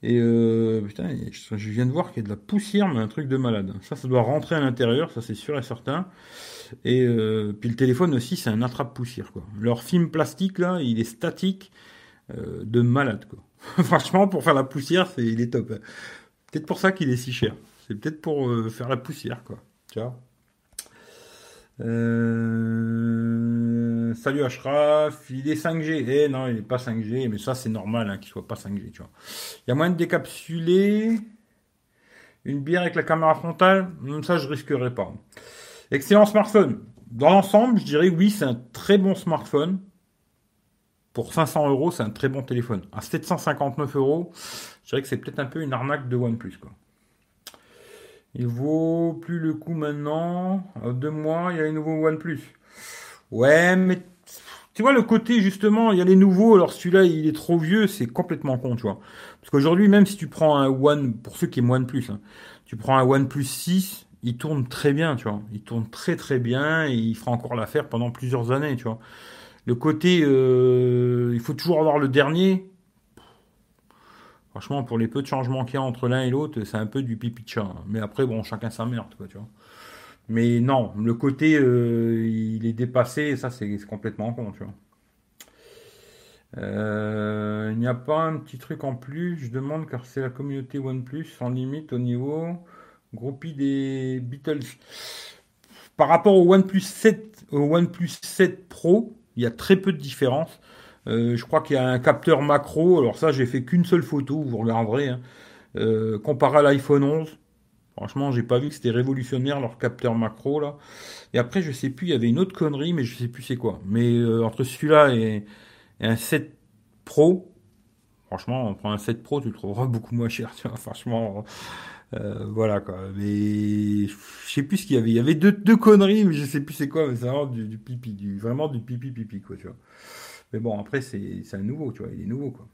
Et euh, putain, je viens de voir qu'il y a de la poussière, mais un truc de malade. Ça, ça doit rentrer à l'intérieur, ça c'est sûr et certain. Et euh, puis le téléphone aussi, c'est un attrape-poussière. Leur film plastique, là, il est statique euh, de malade. Franchement, pour faire la poussière, c'est, il est top. Peut-être pour ça qu'il est si cher. C'est peut-être pour euh, faire la poussière. Quoi. Vois salut Ashraf, il est 5G. Eh non, il n'est pas 5G, mais ça c'est normal hein, qu'il soit pas 5G. Tu vois. Il y a moyen de décapsuler une bière avec la caméra frontale? Ça, je risquerais pas. Excellent smartphone. Dans l'ensemble, je dirais oui, c'est un très bon smartphone. Pour 500 euros, c'est un très bon téléphone. À 759 euros, je dirais que c'est peut-être un peu une arnaque de OnePlus. Quoi. Il vaut plus le coup maintenant. deux mois, il y a un nouveau OnePlus. Ouais, mais tu vois le côté justement, il y a les nouveaux. Alors celui-là, il est trop vieux, c'est complètement con, tu vois. Parce qu'aujourd'hui, même si tu prends un One, pour ceux qui aiment OnePlus, hein, tu prends un OnePlus 6, il tourne très bien, tu vois. Il tourne très très bien et il fera encore l'affaire pendant plusieurs années, tu vois. Le côté, euh, il faut toujours avoir le dernier. Franchement, pour les peu de changements qu'il y a entre l'un et l'autre, c'est un peu du pipi de chat. Mais après, bon, chacun sa merde, quoi, tu vois. Mais non, le côté, euh, il est dépassé, et ça, c'est complètement con. Euh, il n'y a pas un petit truc en plus, je demande, car c'est la communauté OnePlus sans limite au niveau groupie des Beatles. Par rapport au OnePlus 7, au OnePlus 7 Pro, il y a très peu de différence. Euh, je crois qu'il y a un capteur macro. Alors ça, j'ai fait qu'une seule photo, vous regarderez. Hein. Comparé à l'iPhone 11, Franchement, j'ai pas vu que c'était révolutionnaire leur capteur macro là. Et après, je sais plus, il y avait une autre connerie, mais je sais plus c'est quoi. Mais euh, entre celui-là et, un 7 Pro, franchement, on prend un 7 Pro, tu le trouveras beaucoup moins cher, tu vois. Franchement, euh, voilà quoi. Mais je sais plus ce qu'il y avait. Il y avait deux, deux conneries, mais je sais plus c'est quoi. Mais c'est vraiment du, pipi, du, vraiment du pipi pipi quoi, tu vois. Mais bon, après c'est un nouveau, tu vois. Il est nouveau quoi.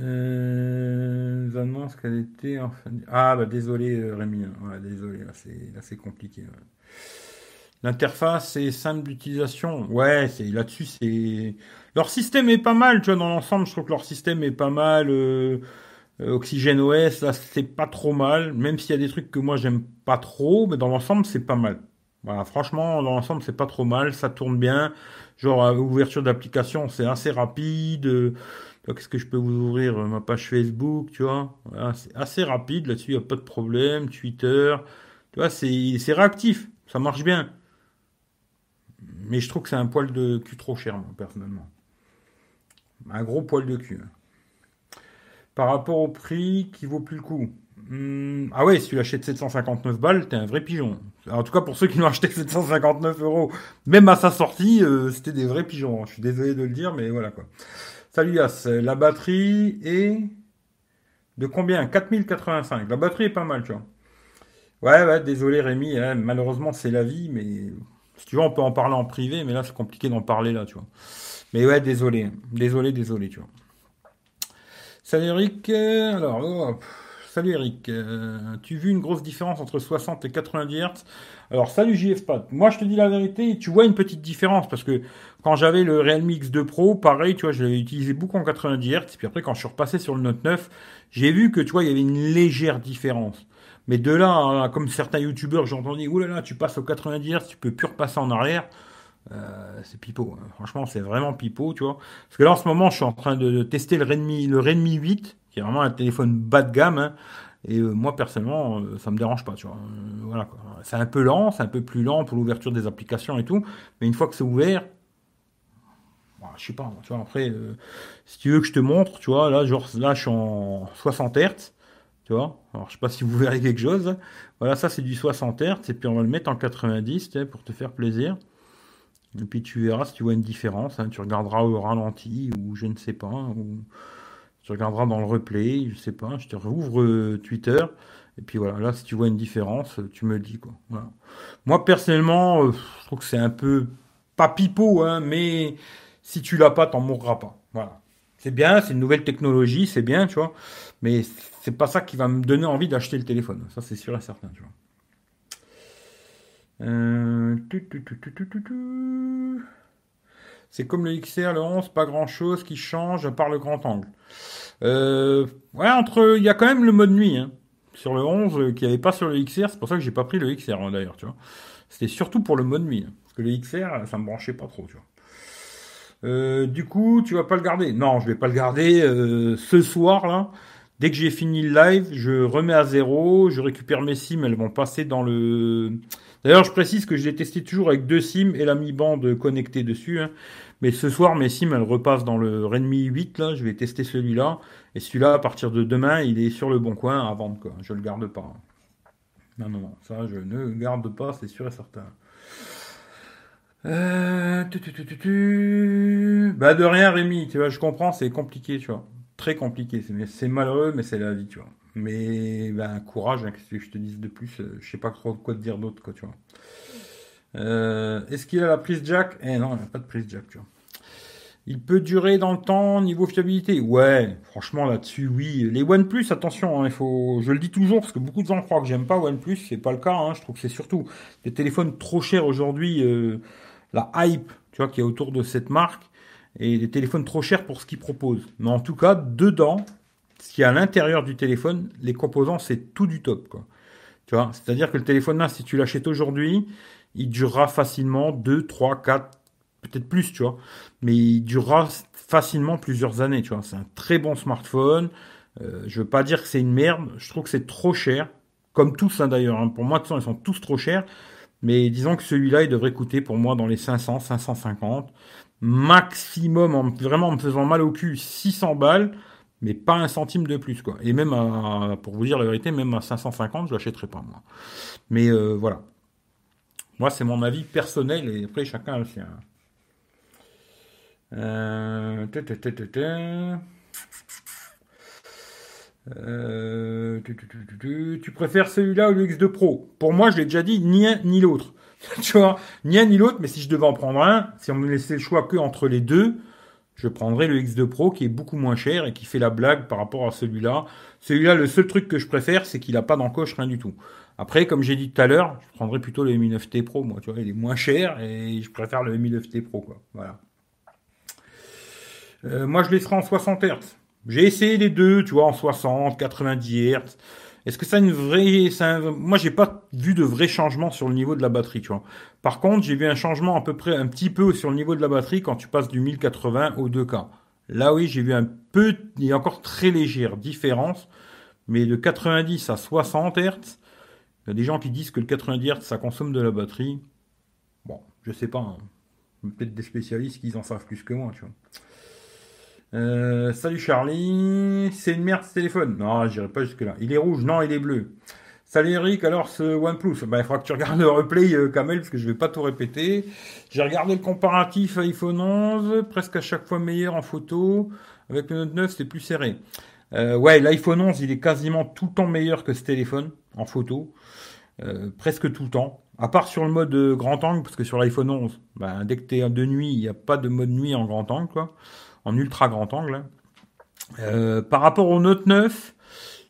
Euh, annonce qu'elle était enfin. Ah bah désolé euh, Rémi, ouais, désolé, là c'est compliqué. L'interface est simple d'utilisation. Ouais, c'est là-dessus c'est leur système est pas mal, tu vois dans l'ensemble, je trouve que leur système est pas mal euh, euh, Oxygène OS là c'est pas trop mal, même s'il y a des trucs que moi j'aime pas trop, mais dans l'ensemble c'est pas mal. Voilà, franchement dans l'ensemble c'est pas trop mal, ça tourne bien. Genre ouverture d'application, c'est assez rapide Qu'est-ce que je peux vous ouvrir Ma page Facebook, tu vois? c'est assez rapide là-dessus, il n'y a pas de problème. Twitter, tu vois, c'est réactif, ça marche bien. Mais je trouve que c'est un poil de cul trop cher, moi, personnellement. Un gros poil de cul. Hein. Par rapport au prix qui vaut plus le coup. Hmm, ah ouais, si tu l'achètes 759 balles, t'es un vrai pigeon. en tout cas, pour ceux qui l'ont acheté 759 euros, même à sa sortie, euh, c'était des vrais pigeons. Je suis désolé de le dire, mais voilà quoi. Salut As, la batterie est de combien? 4085. La batterie est pas mal, tu vois. Ouais, ouais, désolé Rémi, hein, malheureusement c'est la vie, mais si tu veux, on peut en parler en privé, mais là c'est compliqué d'en parler là, tu vois. Mais ouais, désolé, désolé, désolé, tu vois. Salut Eric, alors, oh, salut Eric, euh, tu vu une grosse différence entre 60 et 90 Hz Alors, salut JFPAT, moi je te dis la vérité, tu vois une petite différence parce que quand j'avais le Realme X2 Pro, pareil, tu vois, je l'avais utilisé beaucoup en 90 Hz. Puis après, quand je suis repassé sur le Note 9, j'ai vu que, tu vois, il y avait une légère différence. Mais de là, comme certains youtubeurs, j'ai entendu, oulala, tu passes au 90 Hz, tu peux plus repasser en arrière. Euh, c'est pipeau. Hein. Franchement, c'est vraiment pipeau, tu vois. Parce que là, en ce moment, je suis en train de, tester le Redmi, le Redmi 8, qui est vraiment un téléphone bas de gamme. Hein. Et euh, moi, personnellement, euh, ça me dérange pas, tu vois. voilà, C'est un peu lent, c'est un peu plus lent pour l'ouverture des applications et tout. Mais une fois que c'est ouvert, bah, je sais pas, tu vois, après, euh, si tu veux que je te montre, tu vois, là, genre, là, je suis en 60 Hz, tu vois. Alors, je sais pas si vous verrez quelque chose. Voilà, ça, c'est du 60 Hz, et puis on va le mettre en 90, tu sais, pour te faire plaisir. Et puis tu verras si tu vois une différence, hein. tu regarderas au ralenti, ou je ne sais pas, tu regarderas dans le replay, je sais pas, je te rouvre euh, Twitter, et puis voilà, là, si tu vois une différence, tu me le dis, quoi. Moi, personnellement, euh, je trouve que c'est un peu, pas pipeau, hein, mais si tu l'as pas, t'en mourras pas. Voilà. C'est bien, c'est une nouvelle technologie, c'est bien, tu vois. Mais c'est pas ça qui va me donner envie d'acheter le téléphone. Ça, c'est sûr et certain, tu vois. Euh, c'est comme le XR, le 11, pas grand chose qui change à part le grand angle. Euh, ouais, entre, il y a quand même le mode nuit hein. sur le 11 euh, qui n'y avait pas sur le XR. C'est pour ça que j'ai pas pris le XR hein, d'ailleurs, tu vois. C'était surtout pour le mode nuit, hein. parce que le XR, ça me branchait pas trop, tu vois. Euh, du coup, tu vas pas le garder. Non, je vais pas le garder euh, ce soir là. Dès que j'ai fini le live, je remets à zéro, je récupère mes sims, elles vont passer dans le. D'ailleurs, je précise que je l'ai testé toujours avec deux sims et la Mi Band connectée dessus. Hein. Mais ce soir, mes sims, elles repassent dans le Redmi 8 là. Je vais tester celui-là et celui-là, à partir de demain, il est sur le bon coin à vendre quoi. Je le garde pas. Non, non, non, ça je ne garde pas, c'est sûr et certain. Euh, bah de rien Rémi, tu vois, je comprends, c'est compliqué, tu vois. Très compliqué, c'est malheureux, mais c'est la vie, tu vois. Mais ben courage, hein, qu'est-ce que je te dise de plus, euh, je sais pas trop quoi te dire d'autre, quoi, tu vois. Euh, est-ce qu'il a la prise jack? Eh non, il n'a pas de prise jack, tu vois. Il peut durer dans le temps niveau fiabilité. Ouais, franchement là-dessus, oui. Les OnePlus, attention, hein, il faut. Je le dis toujours parce que beaucoup de gens croient que j'aime pas OnePlus, c'est pas le cas. Hein, je trouve que c'est surtout des téléphones trop chers aujourd'hui la hype, tu vois, qui est autour de cette marque et des téléphones trop chers pour ce qu'ils proposent. Mais en tout cas, dedans, ce qu'il y a à l'intérieur du téléphone, les composants, c'est tout du top, c'est-à-dire que le téléphone là, si tu l'achètes aujourd'hui, il durera facilement 2, 3, 4, peut-être plus, tu vois. Mais il durera facilement plusieurs années, tu vois. C'est un très bon smartphone. Euh, je veux pas dire que c'est une merde. Je trouve que c'est trop cher. Comme tous, hein, d'ailleurs. Hein. Pour moi, de toute façon, ils sont tous trop chers. Mais disons que celui-là, il devrait coûter pour moi dans les 500, 550. Maximum, en, vraiment en me faisant mal au cul, 600 balles. Mais pas un centime de plus, quoi. Et même à, pour vous dire la vérité, même à 550, je l'achèterai pas, moi. Mais euh, voilà. Moi, c'est mon avis personnel, et après, chacun a le sien. Tu, préfères celui-là ou le X2 Pro? Pour moi, je l'ai déjà dit, ni un ni l'autre. tu vois, ni un ni l'autre, mais si je devais en prendre un, si on me laissait le choix que entre les deux, je prendrais le X2 Pro qui est beaucoup moins cher et qui fait la blague par rapport à celui-là. Celui-là, le seul truc que je préfère, c'est qu'il n'a pas d'encoche, rien du tout. Après, comme j'ai dit tout à l'heure, je prendrais plutôt le Mi 9T Pro, moi, tu vois, il est moins cher et je préfère le Mi 9T Pro, quoi. Voilà. Euh, moi, je laisserai en 60 Hz. J'ai essayé les deux, tu vois, en 60, 90 Hz. Est-ce que ça a une vraie, ça moi j'ai pas vu de vrai changement sur le niveau de la batterie, tu vois. Par contre, j'ai vu un changement à peu près un petit peu sur le niveau de la batterie quand tu passes du 1080 au 2K. Là oui, j'ai vu un peu, a encore très légère différence, mais de 90 à 60 Hz, il y a des gens qui disent que le 90 Hz ça consomme de la batterie. Bon, je sais pas, hein. peut-être des spécialistes qui en savent plus que moi, tu vois. Euh, salut Charlie, c'est une merde ce téléphone. Non, j'irai pas jusque là. Il est rouge, non, il est bleu. Salut Eric, alors ce OnePlus, bah, il faudra que tu regardes le replay euh, Kamel parce que je vais pas tout répéter. J'ai regardé le comparatif iPhone 11, presque à chaque fois meilleur en photo. Avec le Note 9, c'est plus serré. Euh, ouais, l'iPhone 11, il est quasiment tout le temps meilleur que ce téléphone en photo. Euh, presque tout le temps. À part sur le mode grand angle, parce que sur l'iPhone 11, bah, dès que tu es de nuit, il n'y a pas de mode nuit en grand angle, quoi en ultra grand angle. Euh, par rapport au Note 9,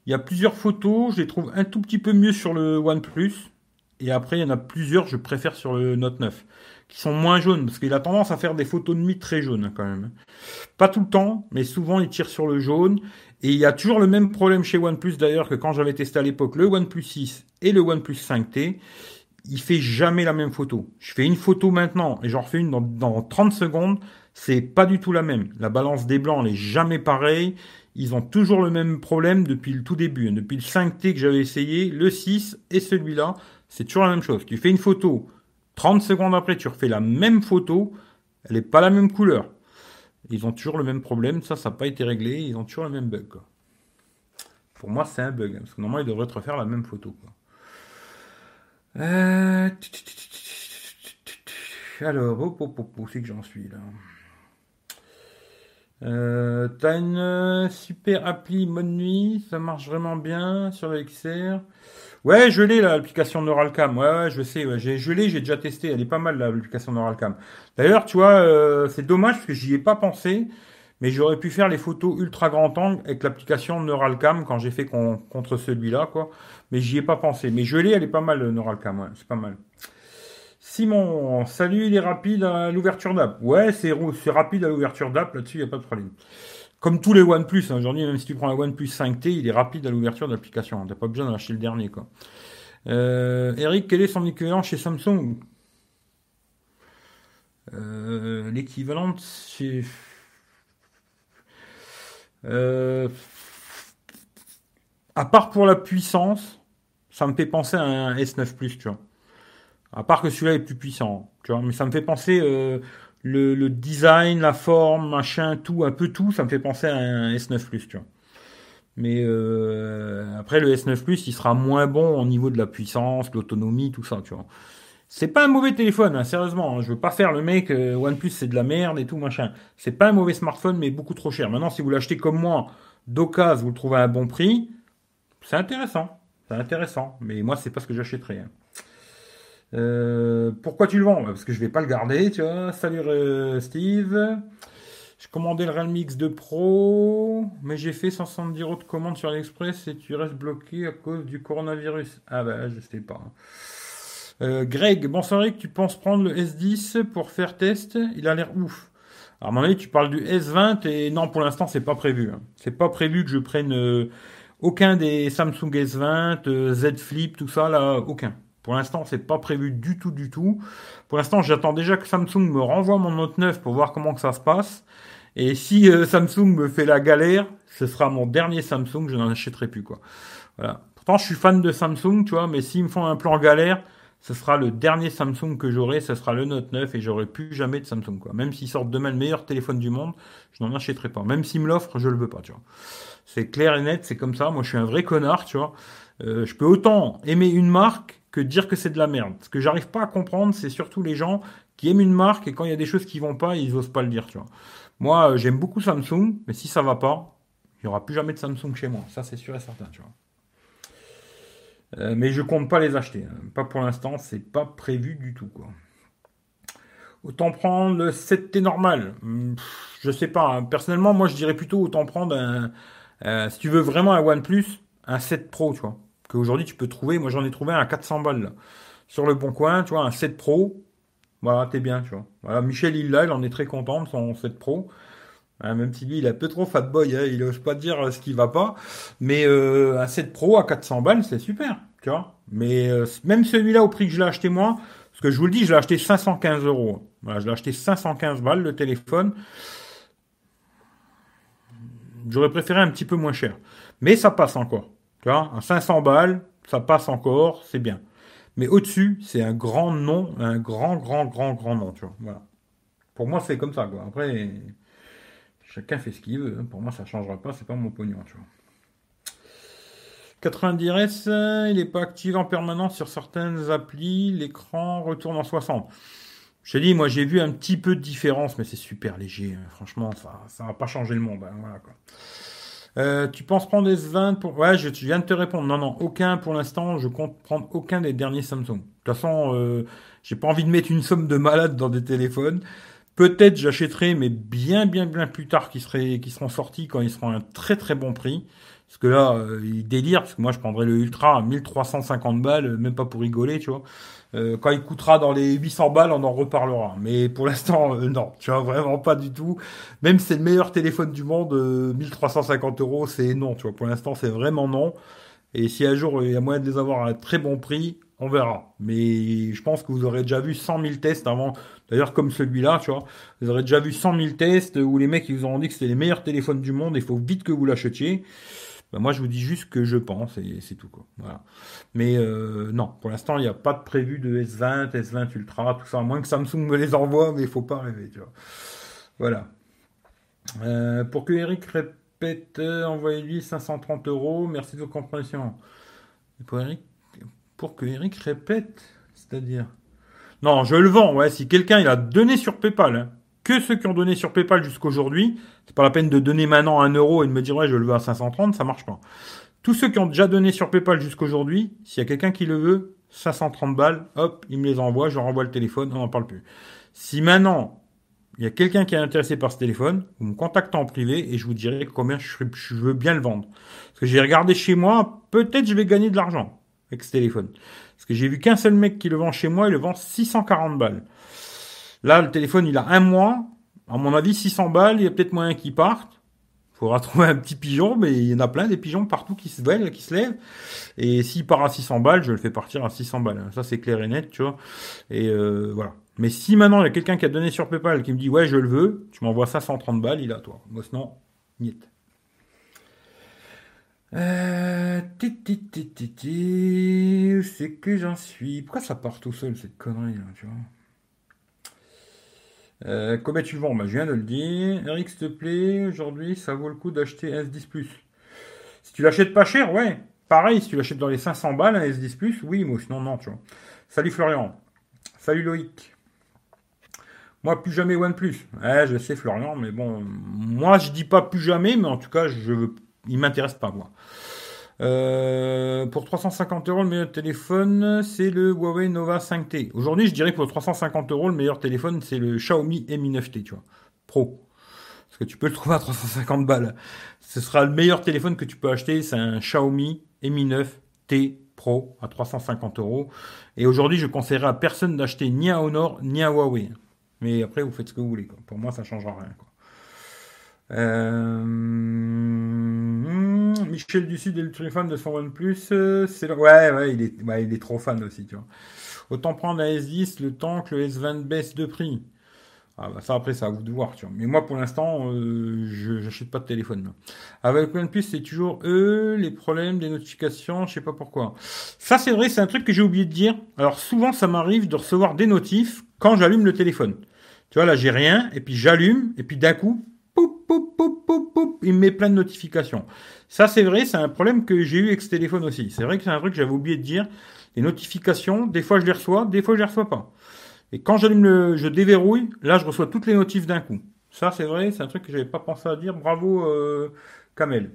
il y a plusieurs photos, je les trouve un tout petit peu mieux sur le OnePlus. Et après, il y en a plusieurs, je préfère sur le Note 9, qui sont moins jaunes, parce qu'il a tendance à faire des photos de nuit très jaunes quand même. Pas tout le temps, mais souvent il tire sur le jaune. Et il y a toujours le même problème chez OnePlus d'ailleurs que quand j'avais testé à l'époque le OnePlus 6 et le OnePlus 5T. Il fait jamais la même photo. Je fais une photo maintenant et j'en refais une dans, dans 30 secondes c'est pas du tout la même. La balance des blancs, n'est jamais pareille. Ils ont toujours le même problème depuis le tout début. Depuis le 5T que j'avais essayé, le 6 et celui-là, c'est toujours la même chose. Tu fais une photo, 30 secondes après, tu refais la même photo, elle n'est pas la même couleur. Ils ont toujours le même problème, ça, ça n'a pas été réglé, ils ont toujours le même bug. Pour moi, c'est un bug, parce que normalement, ils devraient te refaire la même photo. Alors, où c'est que j'en suis là? Euh, T'as une euh, super appli mode nuit, ça marche vraiment bien sur le XR. Ouais, je l'ai l'application Neuralcam. Ouais, je sais. Je l'ai, j'ai déjà testé. Elle est pas mal l'application Neuralcam. D'ailleurs, tu vois, euh, c'est dommage parce que j'y ai pas pensé, mais j'aurais pu faire les photos ultra grand angle avec l'application Neuralcam quand j'ai fait contre celui-là, quoi. Mais j'y ai pas pensé. Mais je l'ai, elle est pas mal Neuralcam. Ouais, c'est pas mal. Simon, salut, il est rapide à l'ouverture d'app. Ouais, c'est rapide à l'ouverture d'app, là-dessus, il n'y a pas de problème. Comme tous les OnePlus, hein, aujourd'hui, même si tu prends un OnePlus 5T, il est rapide à l'ouverture d'application. T'as pas besoin d'acheter le dernier, quoi. Euh, Eric, quel est son équivalent chez Samsung? Euh, L'équivalent chez... Euh, à part pour la puissance, ça me fait penser à un S9 Plus, tu vois. À part que celui-là est plus puissant, tu vois. Mais ça me fait penser euh, le, design, la forme, machin, tout, un peu tout, ça me fait penser à un S9 Plus, tu vois. Mais euh, après le S9 Plus, il sera moins bon au niveau de la puissance, l'autonomie, tout ça, tu vois. C'est pas un mauvais téléphone, hein, sérieusement. Hein. je veux pas faire le mec euh, OnePlus c'est de la merde et tout machin. C'est pas un mauvais smartphone, mais beaucoup trop cher. Maintenant, si vous l'achetez comme moi, d'occasion, vous le trouvez à un bon prix, c'est intéressant. C'est intéressant. Mais moi, c'est pas ce que j'achèterais. Hein. Euh, pourquoi tu le vends? Parce que je vais pas le garder, tu vois. Salut euh, Steve. J'ai commandé le Realme X2 Pro, mais j'ai fait 170 euros de commande sur AliExpress et tu restes bloqué à cause du coronavirus. Ah bah je sais pas. Euh, Greg, bonsoir Eric, tu penses prendre le S10 pour faire test Il a l'air ouf. Alors à mon avis, tu parles du S20 et non, pour l'instant, c'est pas prévu. Hein. C'est pas prévu que je prenne aucun des Samsung S20, Z Flip, tout ça là, aucun. Pour l'instant, c'est pas prévu du tout, du tout. Pour l'instant, j'attends déjà que Samsung me renvoie mon Note 9 pour voir comment que ça se passe. Et si euh, Samsung me fait la galère, ce sera mon dernier Samsung, je n'en achèterai plus, quoi. Voilà. Pourtant, je suis fan de Samsung, tu vois, mais s'ils me font un plan galère, ce sera le dernier Samsung que j'aurai, ce sera le Note 9 et j'aurai plus jamais de Samsung quoi. Même s'ils sortent demain le meilleur téléphone du monde, je n'en achèterai pas. Même s'ils me l'offrent, je le veux pas, tu vois. C'est clair et net, c'est comme ça. Moi, je suis un vrai connard, tu vois. Euh, je peux autant aimer une marque que dire que c'est de la merde. Ce que j'arrive pas à comprendre, c'est surtout les gens qui aiment une marque et quand il y a des choses qui vont pas, ils osent pas le dire, tu vois. Moi, euh, j'aime beaucoup Samsung, mais si ça va pas, il y aura plus jamais de Samsung chez moi. Ça, c'est sûr et certain, tu vois. Euh, mais je compte pas les acheter. Hein. Pas pour l'instant, c'est pas prévu du tout. Quoi. Autant prendre le 7T normal. Hmm, je sais pas. Hein. Personnellement, moi je dirais plutôt autant prendre un, si tu veux vraiment un OnePlus, un 7 Pro, tu vois. Qu'aujourd'hui tu peux trouver. Moi j'en ai trouvé un à 400 balles. Sur le bon coin, tu vois, un 7 Pro. Voilà, t'es bien, tu vois. Voilà, Michel il l'a, il en est très content de son 7 Pro. Hein, même si lui, il est un peu trop fat boy, hein, il n'ose pas dire ce qui va pas. Mais euh, un 7 Pro à 400 balles, c'est super, tu vois. Mais euh, même celui-là, au prix que je l'ai acheté moi, parce que je vous le dis, je l'ai acheté 515 euros. Voilà, je l'ai acheté 515 balles, le téléphone. J'aurais préféré un petit peu moins cher. Mais ça passe encore. À 500 balles, ça passe encore, c'est bien. Mais au-dessus, c'est un grand nom, un grand, grand, grand, grand nom, tu vois. Voilà. Pour moi, c'est comme ça, quoi. Après, Chacun fait ce qu'il veut. Hein. Pour moi, ça changera pas. C'est pas mon pognon, tu vois. 90 Hz, euh, il n'est pas actif en permanence sur certaines applis. L'écran retourne en 60. Je te dis, moi, j'ai vu un petit peu de différence, mais c'est super léger. Hein. Franchement, ça ne va pas changer le monde. Hein. Euh, tu penses prendre des 20 pour... Ouais, je, viens de te répondre. Non, non, aucun pour l'instant. Je compte prendre aucun des derniers Samsung. De toute façon, euh, j'ai pas envie de mettre une somme de malade dans des téléphones. Peut-être j'achèterai, mais bien, bien, bien plus tard, qui, seront sortis quand ils seront à un très, très bon prix. Parce que là, euh, il délire, parce que moi, je prendrais le Ultra à 1350 balles, même pas pour rigoler, tu vois. Euh, quand il coûtera dans les 800 balles, on en reparlera. Mais pour l'instant, non, tu vois, vraiment pas du tout. Même si c'est le meilleur téléphone du monde, 1350 euros, c'est non, tu vois. Pour l'instant, c'est vraiment non. Et si un jour il y a moyen de les avoir à un très bon prix, on verra. Mais je pense que vous aurez déjà vu 100 000 tests avant. D'ailleurs, comme celui-là, tu vois, vous aurez déjà vu 100 000 tests où les mecs ils vous ont dit que c'était les meilleurs téléphones du monde. Il faut vite que vous l'achetiez. Ben, moi, je vous dis juste que je pense et c'est tout quoi. Mais euh, non, pour l'instant, il n'y a pas de prévu de S20, S20 Ultra, tout ça. À moins que Samsung me les envoie, mais il faut pas rêver. Voilà. Euh, pour que Eric répète, euh, envoyez-lui 530 euros. Merci de votre compréhension. pour Eric pour que Eric répète, c'est-à-dire? Non, je le vends, ouais. Si quelqu'un il a donné sur PayPal, hein, que ceux qui ont donné sur PayPal jusqu'aujourd'hui, c'est pas la peine de donner maintenant un euro et de me dire ouais je le veux à 530, ça marche pas. Tous ceux qui ont déjà donné sur PayPal jusqu'aujourd'hui, s'il y a quelqu'un qui le veut, 530 balles, hop, il me les envoie, je renvoie le téléphone, on n'en parle plus. Si maintenant il y a quelqu'un qui est intéressé par ce téléphone, vous me contactez en privé et je vous dirai combien je, veux bien le vendre. Parce que j'ai regardé chez moi, peut-être je vais gagner de l'argent avec ce téléphone. Parce que j'ai vu qu'un seul mec qui le vend chez moi, il le vend 640 balles. Là, le téléphone, il a un mois. À mon avis, 600 balles, il y a peut-être moyen qu'il parte. Il faudra trouver un petit pigeon, mais il y en a plein des pigeons partout qui se lèvent, qui se lèvent. Et s'il part à 600 balles, je le fais partir à 600 balles. Ça, c'est clair et net, tu vois. Et euh, voilà. Mais si maintenant il y a quelqu'un qui a donné sur PayPal qui me dit ouais je le veux, tu m'envoies ça 130 balles, il a toi. Moi sinon, niet. Euh, c'est que j'en suis. Pourquoi ça part tout seul cette connerie là, tu vois? Euh, Combien tu vends bah, Je viens de le dire. Eric, s'il te plaît, aujourd'hui, ça vaut le coup d'acheter un S10 Plus. Si tu l'achètes pas cher, ouais. Pareil, si tu l'achètes dans les 500 balles, un S10 Plus, oui, moi sinon, non, tu vois. Salut Florian. Salut Loïc. Moi, plus jamais OnePlus. Ouais, je sais Florian, mais bon, moi je dis pas plus jamais, mais en tout cas, je il m'intéresse pas, moi. Euh, pour 350 euros, le meilleur téléphone, c'est le Huawei Nova 5T. Aujourd'hui, je dirais que pour 350 euros, le meilleur téléphone, c'est le Xiaomi Mi 9T, tu vois. Pro. Parce que tu peux le trouver à 350 balles. Ce sera le meilleur téléphone que tu peux acheter, c'est un Xiaomi Mi 9T Pro à 350 euros. Et aujourd'hui, je conseillerais à personne d'acheter ni à Honor ni à Huawei. Mais après, vous faites ce que vous voulez. Pour moi, ça ne changera rien. Euh, Michel Dussud est le très fan de son OnePlus. Euh, c'est ouais, ouais, il est, est trop fan aussi, tu vois. Autant prendre la S10 le temps que le S20 baisse de prix. Ah bah ça après ça à vous de voir, tu vois. Mais moi pour l'instant, euh, je j'achète pas de téléphone. Avec OnePlus, c'est toujours eux les problèmes des notifications, je sais pas pourquoi. Ça c'est vrai, c'est un truc que j'ai oublié de dire. Alors souvent ça m'arrive de recevoir des notifs quand j'allume le téléphone. Tu vois là j'ai rien et puis j'allume et puis d'un coup, il me met plein de notifications. Ça c'est vrai, c'est un problème que j'ai eu avec ce téléphone aussi. C'est vrai que c'est un truc que j'avais oublié de dire. Les notifications, des fois je les reçois, des fois je les reçois pas. Et quand j'allume le, je déverrouille, là, je reçois toutes les notifs d'un coup. Ça, c'est vrai, c'est un truc que j'avais pas pensé à dire. Bravo, euh, Kamel.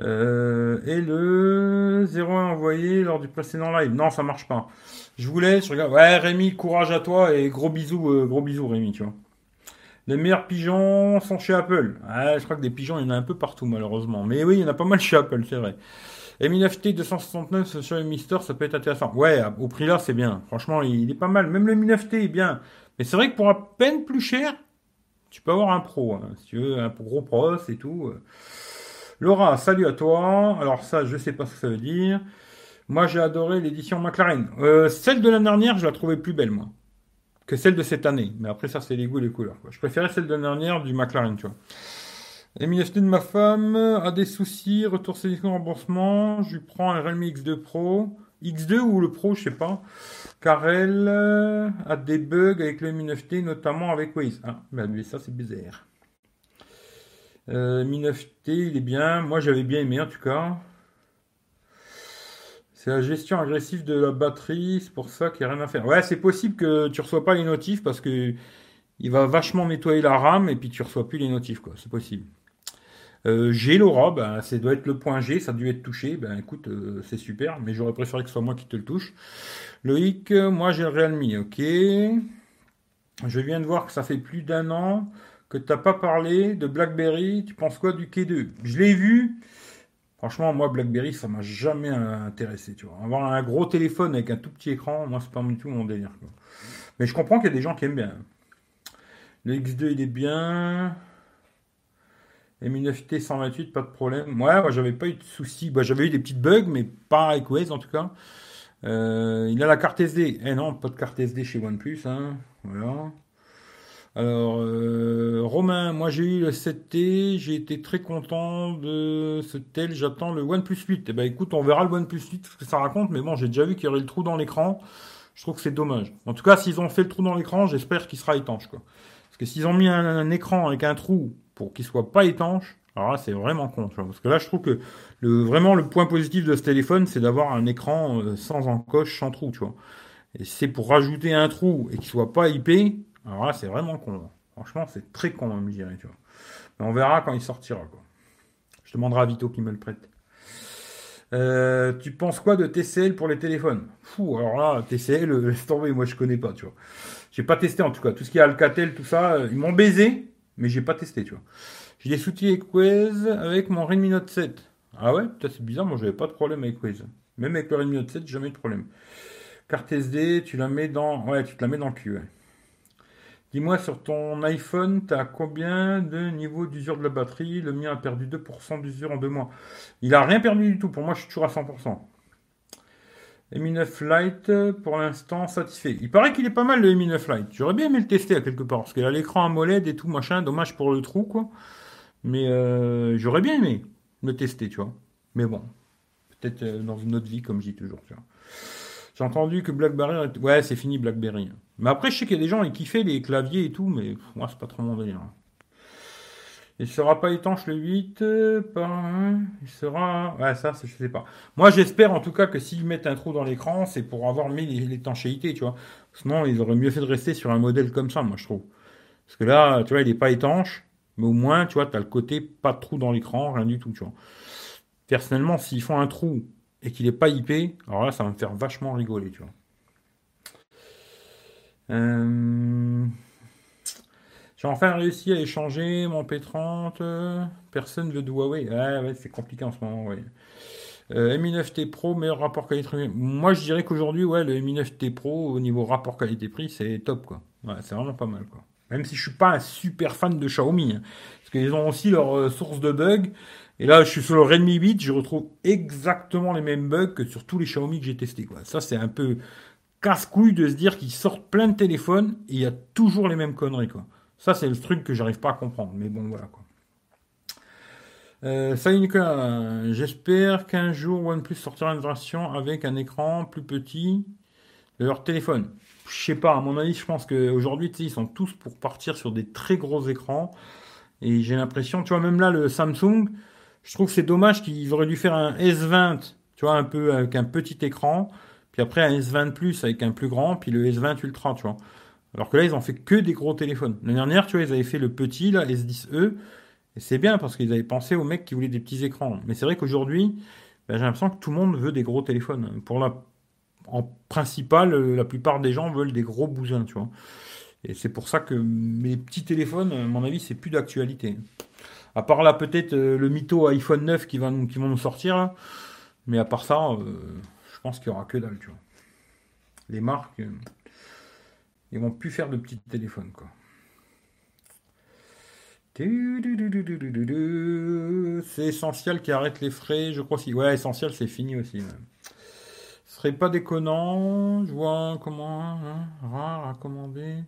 Euh, et le 01 envoyé lors du précédent live. Non, ça marche pas. Je voulais, je regarde. Ouais, Rémi, courage à toi et gros bisous, euh, gros bisous, Rémi, tu vois. Les meilleurs pigeons sont chez Apple. Ouais, je crois que des pigeons, il y en a un peu partout, malheureusement. Mais oui, il y en a pas mal chez Apple, c'est vrai. M9T 269 sur le Mister, ça peut être intéressant. Ouais, au prix là, c'est bien. Franchement, il est pas mal. Même le M9T est bien. Mais c'est vrai que pour à peine plus cher, tu peux avoir un pro. Hein. Si tu veux, un gros pros et tout. Laura, salut à toi. Alors ça, je sais pas ce que ça veut dire. Moi, j'ai adoré l'édition McLaren. Euh, celle de l'année dernière, je la trouvais plus belle, moi, que celle de cette année. Mais après, ça, c'est les goûts et les couleurs. Je préférais celle de l'année dernière du McLaren, tu vois. MIFT de ma femme a des soucis, retour sélection remboursement, je lui prends un Realme X2 Pro, X2 ou le Pro, je sais pas, car elle euh, a des bugs avec le Mi 9T, notamment avec Waze. Ah, ben, mais ça c'est bizarre. Euh, Mi 9T, il est bien, moi j'avais bien aimé en tout cas. Gestion agressive de la batterie, c'est pour ça qu'il n'y a rien à faire. Ouais, c'est possible que tu reçois pas les notifs parce que il va vachement nettoyer la RAM et puis tu reçois plus les notifs, quoi. C'est possible. Euh, G Laura, ben, ça doit être le point G, ça a dû être touché. Ben écoute, euh, c'est super, mais j'aurais préféré que ce soit moi qui te le touche. Loïc, moi j'ai le Realme, ok. Je viens de voir que ça fait plus d'un an que tu n'as pas parlé de BlackBerry. Tu penses quoi du K2 Je l'ai vu. Franchement, moi, BlackBerry, ça m'a jamais intéressé. Tu vois. Avoir un gros téléphone avec un tout petit écran, moi, c'est pas du tout mon délire. Mais je comprends qu'il y a des gens qui aiment bien. Le X2, il est bien. M9T 128, pas de problème. Moi, j'avais pas eu de soucis. Bah, j'avais eu des petites bugs, mais pas avec Waze en tout cas. Euh, il a la carte SD. Eh non, pas de carte SD chez OnePlus. Hein. Voilà. Alors, euh, Romain, moi j'ai eu le 7T, j'ai été très content de ce tel, j'attends le OnePlus 8. Eh ben écoute, on verra le OnePlus 8 ce que ça raconte, mais bon, j'ai déjà vu qu'il y aurait le trou dans l'écran. Je trouve que c'est dommage. En tout cas, s'ils ont fait le trou dans l'écran, j'espère qu'il sera étanche. Quoi. Parce que s'ils ont mis un écran avec un trou pour qu'il soit pas étanche, alors là, c'est vraiment con. parce que là, je trouve que le, vraiment le point positif de ce téléphone, c'est d'avoir un écran euh, sans encoche, sans trou, tu vois. Et c'est pour rajouter un trou et qu'il soit pas IP, alors là, c'est vraiment con. Franchement, c'est très con, je dirais, tu vois. Mais on verra quand il sortira, quoi. Je demanderai à Vito qui me le prête. Euh, tu penses quoi de TCL pour les téléphones? Fou, alors là, TCL, euh, laisse tomber, moi je connais pas, tu vois. J'ai pas testé en tout cas. Tout ce qui est Alcatel, tout ça, ils m'ont baisé, mais j'ai pas testé, tu vois. J'ai des avec Waze avec mon Redmi Note 7. Ah ouais, peut-être c'est bizarre, moi j'avais pas de problème avec Waze. Même avec le Redmi Note 7, j'ai jamais de problème. Carte SD, tu la mets dans. Ouais, tu la mets dans le. Dis-moi sur ton iPhone, tu as combien de niveau d'usure de la batterie? Le mien a perdu 2% d'usure en deux mois. Il a rien perdu du tout. Pour moi, je suis toujours à 100%. Mi 9 Lite, pour l'instant, satisfait. Il paraît qu'il est pas mal le Mi 9 Lite. J'aurais bien aimé le tester à quelque part, parce qu'il a l'écran AMOLED et tout, machin. Dommage pour le trou, quoi. Mais euh, j'aurais bien aimé le tester, tu vois. Mais bon, peut-être euh, dans une autre vie, comme je dis toujours, tu vois. J'ai entendu que BlackBerry... Ouais, c'est fini BlackBerry. Mais après, je sais qu'il y a des gens qui kiffaient les claviers et tout, mais moi, c'est pas trop mon délire. Il sera pas étanche le 8, euh, il sera, ouais, ça, je sais pas. Moi, j'espère en tout cas que s'ils mettent un trou dans l'écran, c'est pour avoir mis l'étanchéité, tu vois. Sinon, ils auraient mieux fait de rester sur un modèle comme ça, moi, je trouve. Parce que là, tu vois, il est pas étanche, mais au moins, tu vois, tu as le côté pas de trou dans l'écran, rien du tout, tu vois. Personnellement, s'ils font un trou et qu'il est pas IP, alors là, ça va me faire vachement rigoler, tu vois. Euh... J'ai enfin réussi à échanger mon P30. Personne veut de Huawei. Ouais, c'est compliqué en ce moment, ouais. Euh, Mi 9T Pro, meilleur rapport qualité-prix. Moi, je dirais qu'aujourd'hui, ouais, le Mi 9T Pro, au niveau rapport qualité-prix, c'est top, quoi. C'est vraiment pas mal, quoi. Même si je suis pas un super fan de Xiaomi, hein. parce qu'ils ont aussi leur euh, source de bugs. Et là, je suis sur le Redmi 8, je retrouve exactement les mêmes bugs que sur tous les Xiaomi que j'ai testés, quoi. Ça, c'est un peu casse-couille de se dire qu'ils sortent plein de téléphones et il y a toujours les mêmes conneries, quoi. Ça, c'est le truc que j'arrive pas à comprendre. Mais bon, voilà, quoi. Euh, salut Nicolas, j'espère qu'un jour OnePlus sortira une version avec un écran plus petit de leur téléphone. Je sais pas, à mon avis, je pense qu'aujourd'hui, ils sont tous pour partir sur des très gros écrans. Et j'ai l'impression, tu vois, même là, le Samsung, je trouve que c'est dommage qu'ils auraient dû faire un S20, tu vois, un peu avec un petit écran, puis après un S20 Plus avec un plus grand, puis le S20 Ultra, tu vois. Alors que là, ils ont fait que des gros téléphones. L'année dernière, tu vois, ils avaient fait le petit, là, S10e, et c'est bien parce qu'ils avaient pensé aux mecs qui voulaient des petits écrans. Mais c'est vrai qu'aujourd'hui, ben, j'ai l'impression que tout le monde veut des gros téléphones. Pour la, en principal, la plupart des gens veulent des gros bousins, tu vois. Et c'est pour ça que mes petits téléphones, à mon avis, c'est plus d'actualité. À part là, peut-être euh, le mytho iPhone 9 qui, va nous, qui vont nous sortir. Mais à part ça, euh, je pense qu'il n'y aura que dalle. Les marques, euh, ils vont plus faire de petits téléphones, quoi. C'est essentiel qui arrête les frais, je crois aussi. Ouais, essentiel, c'est fini aussi. Ce serait pas déconnant. Je vois comment hein, rare à commander.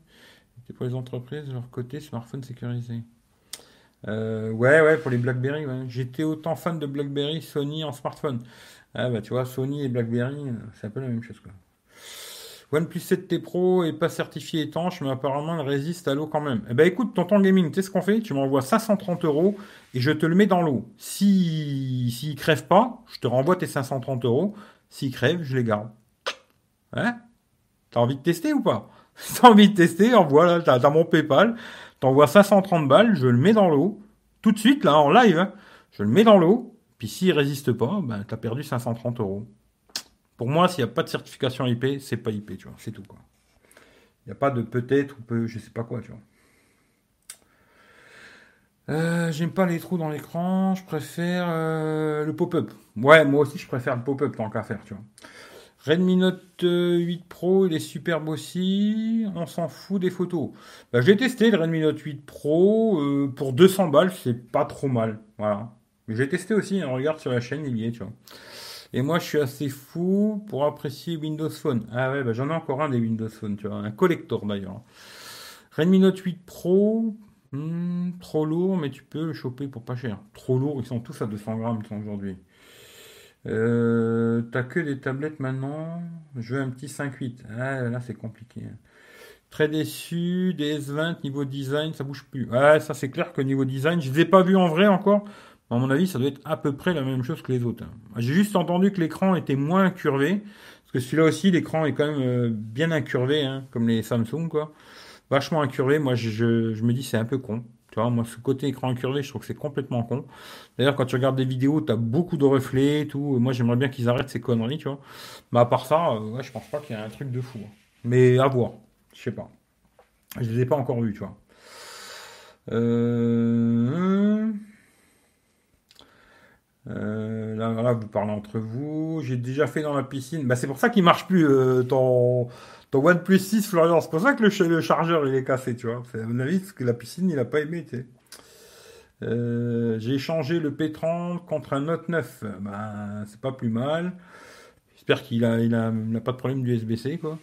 pour les entreprises leur côté, smartphone sécurisé. Euh, ouais, ouais, pour les BlackBerry. J'étais autant fan de BlackBerry, Sony en smartphone. Ah bah tu vois, Sony et BlackBerry, euh, c'est un peu la même chose quoi. OnePlus 7T Pro est pas certifié étanche, mais apparemment il résiste à l'eau quand même. Eh ben écoute, Tonton Gaming, tu sais ce qu'on fait? Tu m'envoies 530 euros et je te le mets dans l'eau. Si s'il crève pas, je te renvoie tes 530 euros. S'il crève, je les garde. Hein? T'as envie de tester ou pas? T'as envie de tester Envoie là, t'as mon PayPal. T'envoies 530 balles, je le mets dans l'eau. Tout de suite, là, en live, hein. je le mets dans l'eau. Puis s'il résiste pas, ben, t'as perdu 530 euros. Pour moi, s'il n'y a pas de certification IP, c'est pas IP, tu vois, c'est tout, quoi. Il n'y a pas de peut-être ou peut, je sais pas quoi, tu vois. Euh, j'aime pas les trous dans l'écran, je préfère euh, le pop-up. Ouais, moi aussi je préfère le pop-up tant qu'à faire, tu vois. Redmi Note 8 Pro, il est superbe aussi. On s'en fout des photos. Bah, j'ai testé le Redmi Note 8 Pro euh, pour 200 balles, c'est pas trop mal. Voilà. Mais j'ai testé aussi, on regarde sur la chaîne, il y est, tu. Et moi, je suis assez fou pour apprécier Windows Phone. Ah ouais, bah, j'en ai encore un des Windows Phone, tu vois, un collector d'ailleurs. Redmi Note 8 Pro, hmm, trop lourd, mais tu peux le choper pour pas cher. Trop lourd, ils sont tous à 200 grammes aujourd'hui. Euh, T'as que des tablettes maintenant? Je veux un petit 5.8. Ah, là, c'est compliqué. Très déçu. Des S20 niveau design, ça bouge plus. Ouais, ça c'est clair que niveau design, je les ai pas vus en vrai encore. À mon avis, ça doit être à peu près la même chose que les autres. Hein. J'ai juste entendu que l'écran était moins incurvé. Parce que celui-là aussi, l'écran est quand même euh, bien incurvé, hein, comme les Samsung, quoi. Vachement incurvé. Moi, je me dis, c'est un peu con. Tu vois, moi, ce côté écran incurvé, je trouve que c'est complètement con. D'ailleurs, quand tu regardes des vidéos, tu as beaucoup de reflets et tout. Moi, j'aimerais bien qu'ils arrêtent ces conneries, tu vois. Mais à part ça, euh, ouais, je pense pas qu'il y ait un truc de fou. Hein. Mais à voir. Je sais pas. Je les ai pas encore vus, tu vois. Euh... Euh, là, vous parlez entre vous. J'ai déjà fait dans la piscine. Bah, c'est pour ça qu'il marche plus euh, ton ton OnePlus 6, Florian, c'est pour ça que le, chargeur il est cassé, tu vois. C'est à mon avis, parce que la piscine, il a pas aimé, tu sais. Euh, j'ai échangé le P30 contre un Note 9. Ben, c'est pas plus mal. J'espère qu'il a, il a, pas de problème du USB-C, quoi.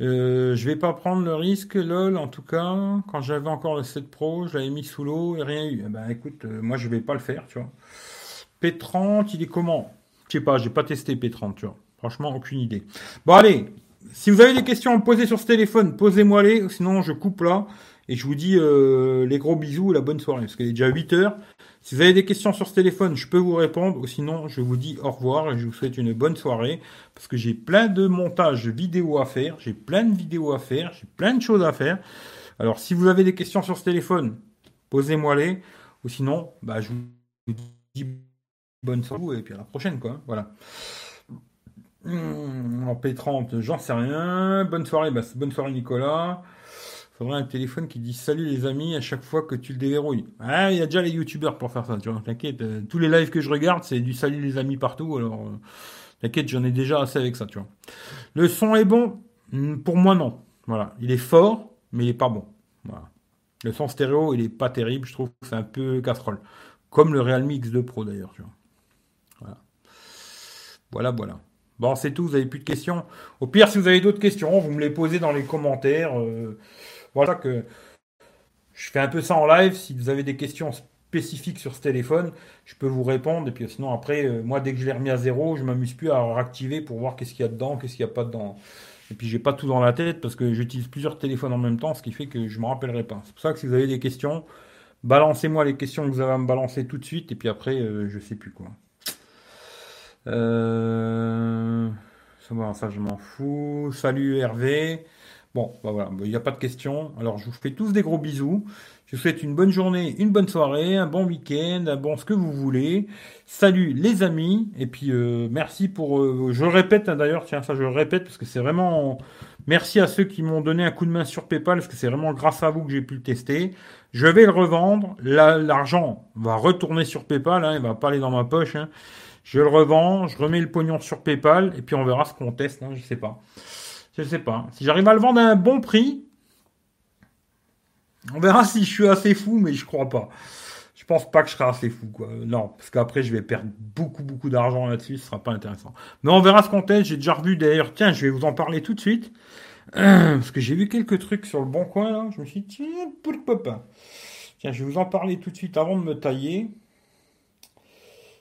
Euh, je vais pas prendre le risque, lol, en tout cas. Quand j'avais encore le 7 Pro, je l'avais mis sous l'eau et rien eu. Ben, écoute, euh, moi, je vais pas le faire, tu vois. P30, il est comment? Je sais pas, j'ai pas testé P30, tu vois. Franchement, aucune idée. Bon, allez, si vous avez des questions à me poser sur ce téléphone, posez-moi-les, sinon je coupe là. Et je vous dis euh, les gros bisous et la bonne soirée, parce qu'il est déjà 8 heures. Si vous avez des questions sur ce téléphone, je peux vous répondre, ou sinon je vous dis au revoir et je vous souhaite une bonne soirée, parce que j'ai plein de montages vidéo à faire, j'ai plein de vidéos à faire, j'ai plein de choses à faire. Alors si vous avez des questions sur ce téléphone, posez-moi-les, ou sinon, bah, je vous dis bonne soirée et puis à la prochaine, quoi. Voilà. Hmm, en P30, j'en sais rien. Bonne soirée, bonne soirée Nicolas. Faudrait un téléphone qui dit salut les amis à chaque fois que tu le déverrouilles. Ah, il y a déjà les youtubeurs pour faire ça, tu vois, t'inquiète. Euh, tous les lives que je regarde, c'est du salut les amis partout, alors euh, t'inquiète, j'en ai déjà assez avec ça, tu vois. Le son est bon hmm, Pour moi, non. Voilà. Il est fort, mais il est pas bon. Le son stéréo, il est pas terrible, je trouve que c'est un peu casserole. Comme le Realme X2 Pro d'ailleurs, tu vois. Voilà. Voilà, voilà. Bon, c'est tout, vous avez plus de questions? Au pire, si vous avez d'autres questions, vous me les posez dans les commentaires. Euh, voilà que je fais un peu ça en live. Si vous avez des questions spécifiques sur ce téléphone, je peux vous répondre. Et puis sinon, après, euh, moi, dès que je l'ai remis à zéro, je m'amuse plus à réactiver pour voir qu'est-ce qu'il y a dedans, qu'est-ce qu'il n'y a pas dedans. Et puis, j'ai pas tout dans la tête parce que j'utilise plusieurs téléphones en même temps, ce qui fait que je ne me rappellerai pas. C'est pour ça que si vous avez des questions, balancez-moi les questions que vous avez à me balancer tout de suite. Et puis après, euh, je sais plus quoi. Euh... Ça, je m'en fous. Salut Hervé. Bon, bah voilà, il n'y a pas de questions. Alors, je vous fais tous des gros bisous. Je vous souhaite une bonne journée, une bonne soirée, un bon week-end, un bon ce que vous voulez. Salut les amis. Et puis, euh, merci pour... Euh, je répète hein, d'ailleurs, tiens, ça je répète parce que c'est vraiment... Merci à ceux qui m'ont donné un coup de main sur PayPal parce que c'est vraiment grâce à vous que j'ai pu le tester. Je vais le revendre. L'argent va retourner sur PayPal. Hein, il va pas aller dans ma poche. Hein. Je le revends, je remets le pognon sur PayPal et puis on verra ce qu'on teste. Hein, je sais pas. Je sais pas. Si j'arrive à le vendre à un bon prix, on verra si je suis assez fou, mais je crois pas. Je pense pas que je serai assez fou, quoi. Non, parce qu'après, je vais perdre beaucoup, beaucoup d'argent là-dessus, ce sera pas intéressant. Mais on verra ce qu'on teste. J'ai déjà revu d'ailleurs, tiens, je vais vous en parler tout de suite. Parce que j'ai vu quelques trucs sur le bon coin, là. Je me suis dit, tiens, pourquoi pas. Tiens, je vais vous en parler tout de suite avant de me tailler.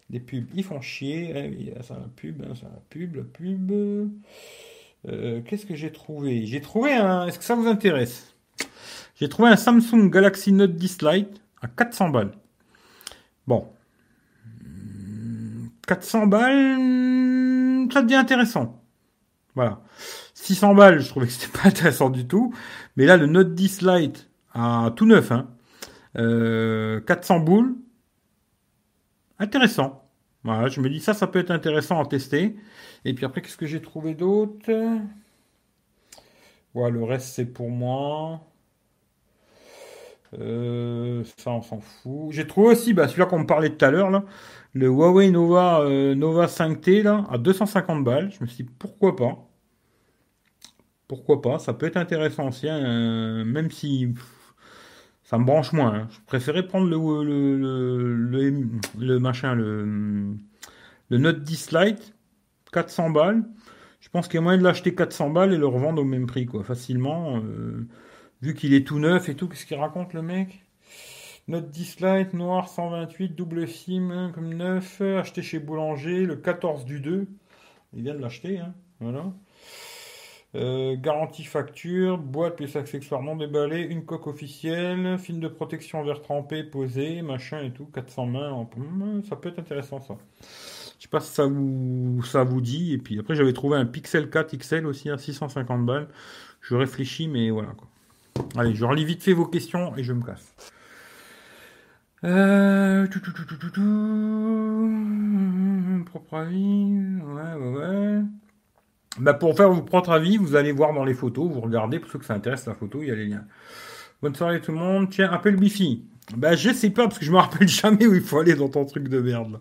Des pubs, ils font chier. Ça, la pub, hein, ça, la pub, la pub. Euh, qu'est-ce que j'ai trouvé? J'ai trouvé un. Est-ce que ça vous intéresse? J'ai trouvé un Samsung Galaxy Note 10 Lite à 400 balles. Bon. 400 balles, ça devient intéressant. Voilà. 600 balles, je trouvais que c'était pas intéressant du tout. Mais là, le Note 10 Lite à tout neuf, hein, 400 euh, boules, intéressant. Voilà, je me dis ça, ça peut être intéressant à tester. Et puis après, qu'est-ce que j'ai trouvé d'autre? Voilà, le reste c'est pour moi. Euh, ça, on s'en fout. J'ai trouvé aussi, bah, celui-là qu'on me parlait tout à l'heure, là, le Huawei Nova, euh, Nova 5T, là, à 250 balles. Je me suis dit, pourquoi pas? Pourquoi pas? Ça peut être intéressant aussi, hein, même si ça me branche moins. Hein. Je préférais prendre le, le, le, machin, le, le Note 10 Lite, 400 balles. Je pense qu'il y a moyen de l'acheter 400 balles et le revendre au même prix, quoi, facilement. Euh, vu qu'il est tout neuf et tout, qu'est-ce qu'il raconte le mec? Note 10 Lite, noir 128, double SIM, comme neuf, acheté chez Boulanger, le 14 du 2. Il vient de l'acheter, hein, voilà. Euh, garantie facture, boîte plus accessoires non déballés, une coque officielle, film de protection vert trempé posé, machin et tout, 400 mains. Ça peut être intéressant ça. Je sais pas si ça vous, dit. Et puis après, j'avais trouvé un Pixel 4 XL aussi à 650 balles. Je réfléchis, mais voilà quoi. Allez, je relis vite fait vos questions et je me casse. Euh... Propre avis. Ouais, ouais, ouais. Bah pour faire votre propre avis, vous allez voir dans les photos, vous regardez, pour ceux que ça intéresse la photo, il y a les liens. Bonne soirée tout le monde. Tiens, appelle Bifi. Bah je sais pas, parce que je me rappelle jamais où il faut aller dans ton truc de merde.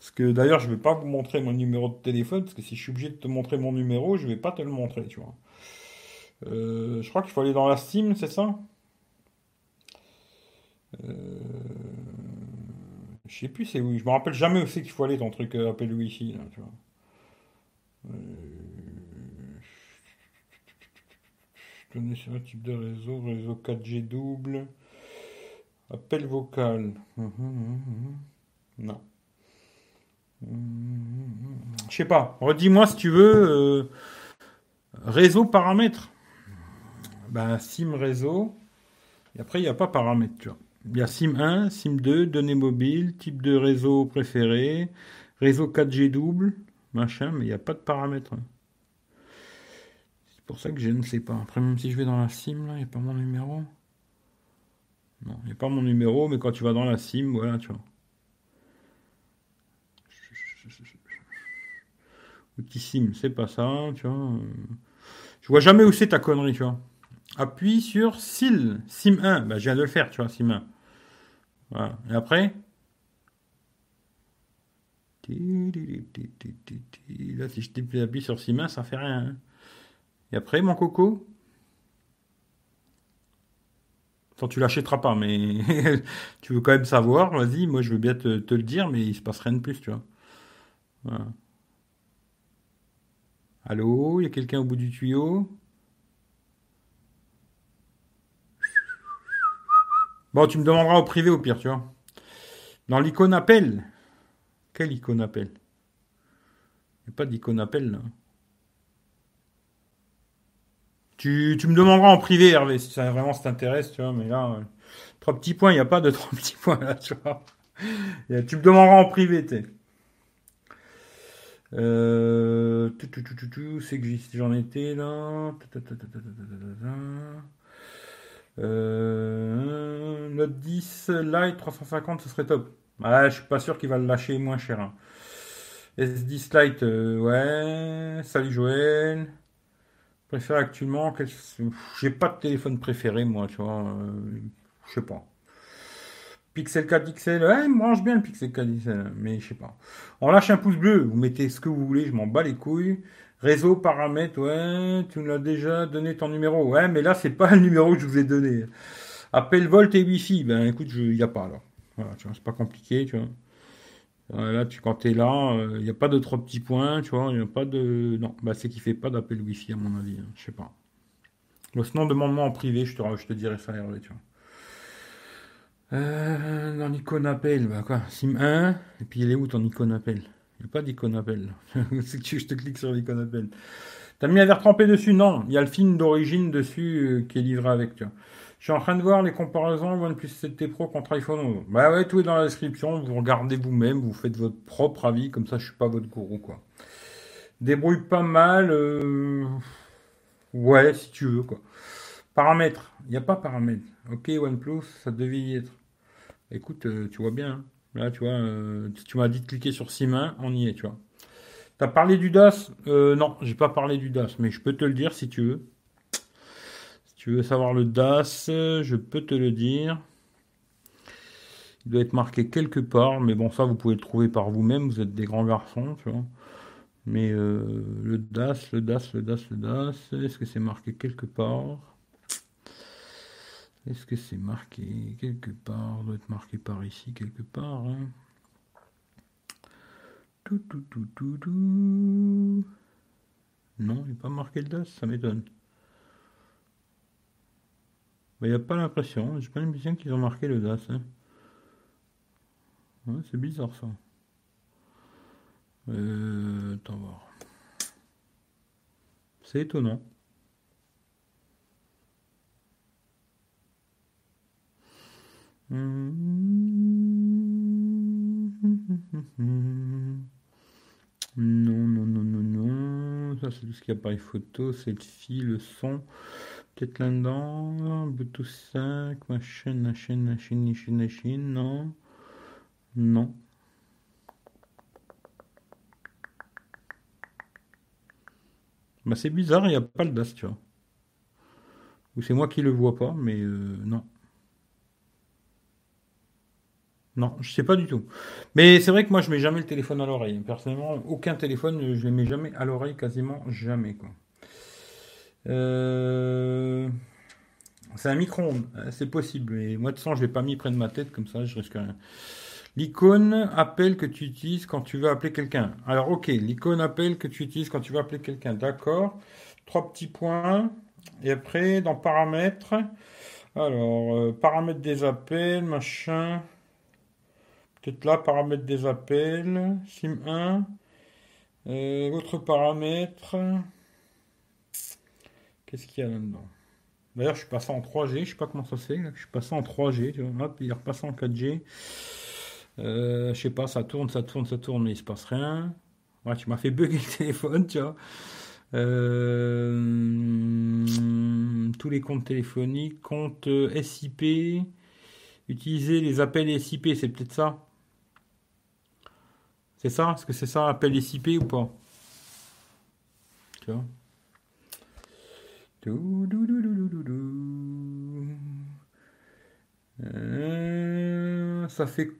Parce que d'ailleurs, je vais pas vous montrer mon numéro de téléphone, parce que si je suis obligé de te montrer mon numéro, je vais pas te le montrer, tu vois. Euh, je crois qu'il faut aller dans la Steam, c'est ça? Euh... Je sais plus c'est où. Je me rappelle jamais où c'est qu'il faut aller le truc euh, appel Wi-Fi, là, tu vois. Je connais un type de réseau, réseau 4G double. Appel vocal. Hum, hum, hum, non. Je sais pas. Redis-moi si tu veux. Euh, réseau paramètres. Ben, SIM réseau. Et après, il n'y a pas paramètres, tu vois. Il y a SIM 1, SIM 2, données mobiles, type de réseau préféré, réseau 4G double, machin, mais il n'y a pas de paramètres. C'est pour ça que je ne sais pas. Après, même si je vais dans la SIM, là, il n'y a pas mon numéro. Non, il n'y a pas mon numéro, mais quand tu vas dans la SIM, voilà, tu vois. Outil SIM, c'est pas ça, tu vois. Je vois jamais où c'est ta connerie, tu vois. Appuie sur SIL, SIM 1. Bah, je viens de le faire, tu vois, SIM 1. Voilà. Et après, Là, si je t'appuie sur six mains, ça fait rien. Hein. Et après, mon coco Attends, tu l'achèteras pas, mais tu veux quand même savoir, vas-y, moi je veux bien te, le dire, mais il se passe rien de plus, tu vois. Allô, il y a quelqu'un au bout du tuyau? Bon, tu me demanderas au privé au pire, tu vois. Dans l'icône appel. Quelle icône appel Il n'y a pas d'icône appel là. Tu, me demanderas en privé, Hervé, si ça vraiment t'intéresse, tu vois, mais là, euh, trois petits points, il n'y a pas de trois petits points là, tu vois. tu me demanderas en privé, tu euh, tout, tout, c'est que j'en étais là. Euh, Note 10 Lite 350, ce serait top. Ah, je suis pas sûr qu'il va le lâcher moins cher. Hein. S10 Lite, euh, ouais. Salut Joël. Préfère actuellement. J'ai pas de téléphone préféré, moi, tu vois. Euh, je sais pas. Pixel 4 XL, ouais, il mange bien le Pixel 4 XL, mais je sais pas. On lâche un pouce bleu, vous mettez ce que vous voulez, je m'en bats les couilles. Réseau, paramètres, ouais, tu nous l'as déjà donné ton numéro. Ouais, mais là, c'est pas le numéro que je vous ai donné. Appel Volt et Wi-Fi, ben écoute, il n'y a pas là. Voilà, tu vois, c'est pas compliqué, tu vois. Là, tu, quand tu es là, il euh, n'y a pas de trois petits points, tu vois, il n'y a pas de. Non, bah, c'est qu'il fait pas d'appel Wi-Fi, à mon avis, hein, je sais pas. sinon, demande-moi en privé, je te, je te dirai ça, Hervé, tu vois. Euh, dans l'icône appel, bah quoi, Sim 1, et puis il est où ton icône appel Il n'y a pas d'icône appel. c'est que je te clique sur l'icône appel. T'as mis un verre trempé dessus? Non, il y a le film d'origine dessus euh, qui est livré avec, tu vois. Je suis en train de voir les comparaisons OnePlus 7T Pro contre iPhone Bah ouais, tout est dans la description, vous regardez vous-même, vous faites votre propre avis, comme ça je suis pas votre gourou, quoi. Débrouille pas mal, euh... ouais, si tu veux, quoi. Paramètres, il n'y a pas paramètres. Ok, OnePlus, ça devait y être. Écoute, euh, tu vois bien. Hein. Là, tu vois, euh, tu m'as dit de cliquer sur 6 mains, on y est, tu vois. T'as parlé du DAS euh, Non, j'ai pas parlé du DAS, mais je peux te le dire si tu veux. Tu veux savoir le DAS, je peux te le dire. Il doit être marqué quelque part, mais bon, ça, vous pouvez le trouver par vous-même. Vous êtes des grands garçons, tu vois. Mais le DAS, le DAS, le DAS, le DAS, est-ce que c'est marqué quelque part? Est-ce que c'est marqué quelque part? Doit être marqué par ici quelque part. Hein tout, tout, tout, tout, tout. Non, il n'est pas marqué le DAS, ça m'étonne. Il n'y a pas l'impression, j'ai pas l'impression qu'ils ont marqué le DAS. Hein. c'est bizarre ça. Euh, voir. C'est étonnant. Non, non, non, non, non. Ça, c'est tout ce qui appareil photo, selfie, le son. Peut-être là-dedans. Bluetooth 5, machin, machin, machin, machin, machin. Non. Non. Bah, c'est bizarre, il n'y a pas le DAS, tu vois. Ou c'est moi qui le vois pas, mais euh, non. Non, je sais pas du tout. Mais c'est vrai que moi, je mets jamais le téléphone à l'oreille. Personnellement, aucun téléphone, je ne mets jamais à l'oreille, quasiment jamais. Quoi. Euh, c'est un micro-ondes, hein, c'est possible. Mais moi, de façon, je l'ai pas mis près de ma tête, comme ça, je risque rien. L'icône appel que tu utilises quand tu veux appeler quelqu'un. Alors, ok, l'icône appel que tu utilises quand tu veux appeler quelqu'un. D'accord. Trois petits points. Et après, dans paramètres. Alors, euh, paramètres des appels, machin. Peut-être là, paramètres des appels, SIM 1. Euh, autre paramètre. Qu'est-ce qu'il y a là-dedans? D'ailleurs, je suis passé en 3G. Je sais pas comment ça se fait. Je suis passé en 3G. Tu vois, hop, il est repassé en 4G. Euh, je sais pas, ça tourne, ça tourne, ça tourne, mais il se passe rien. Ouais, tu m'as fait bugger le téléphone, tu vois. Euh, tous les comptes téléphoniques, compte SIP, utiliser les appels SIP, c'est peut-être ça. C'est ça? Est-ce que c'est ça appel SIP ou pas? Tu vois? Euh, ça fait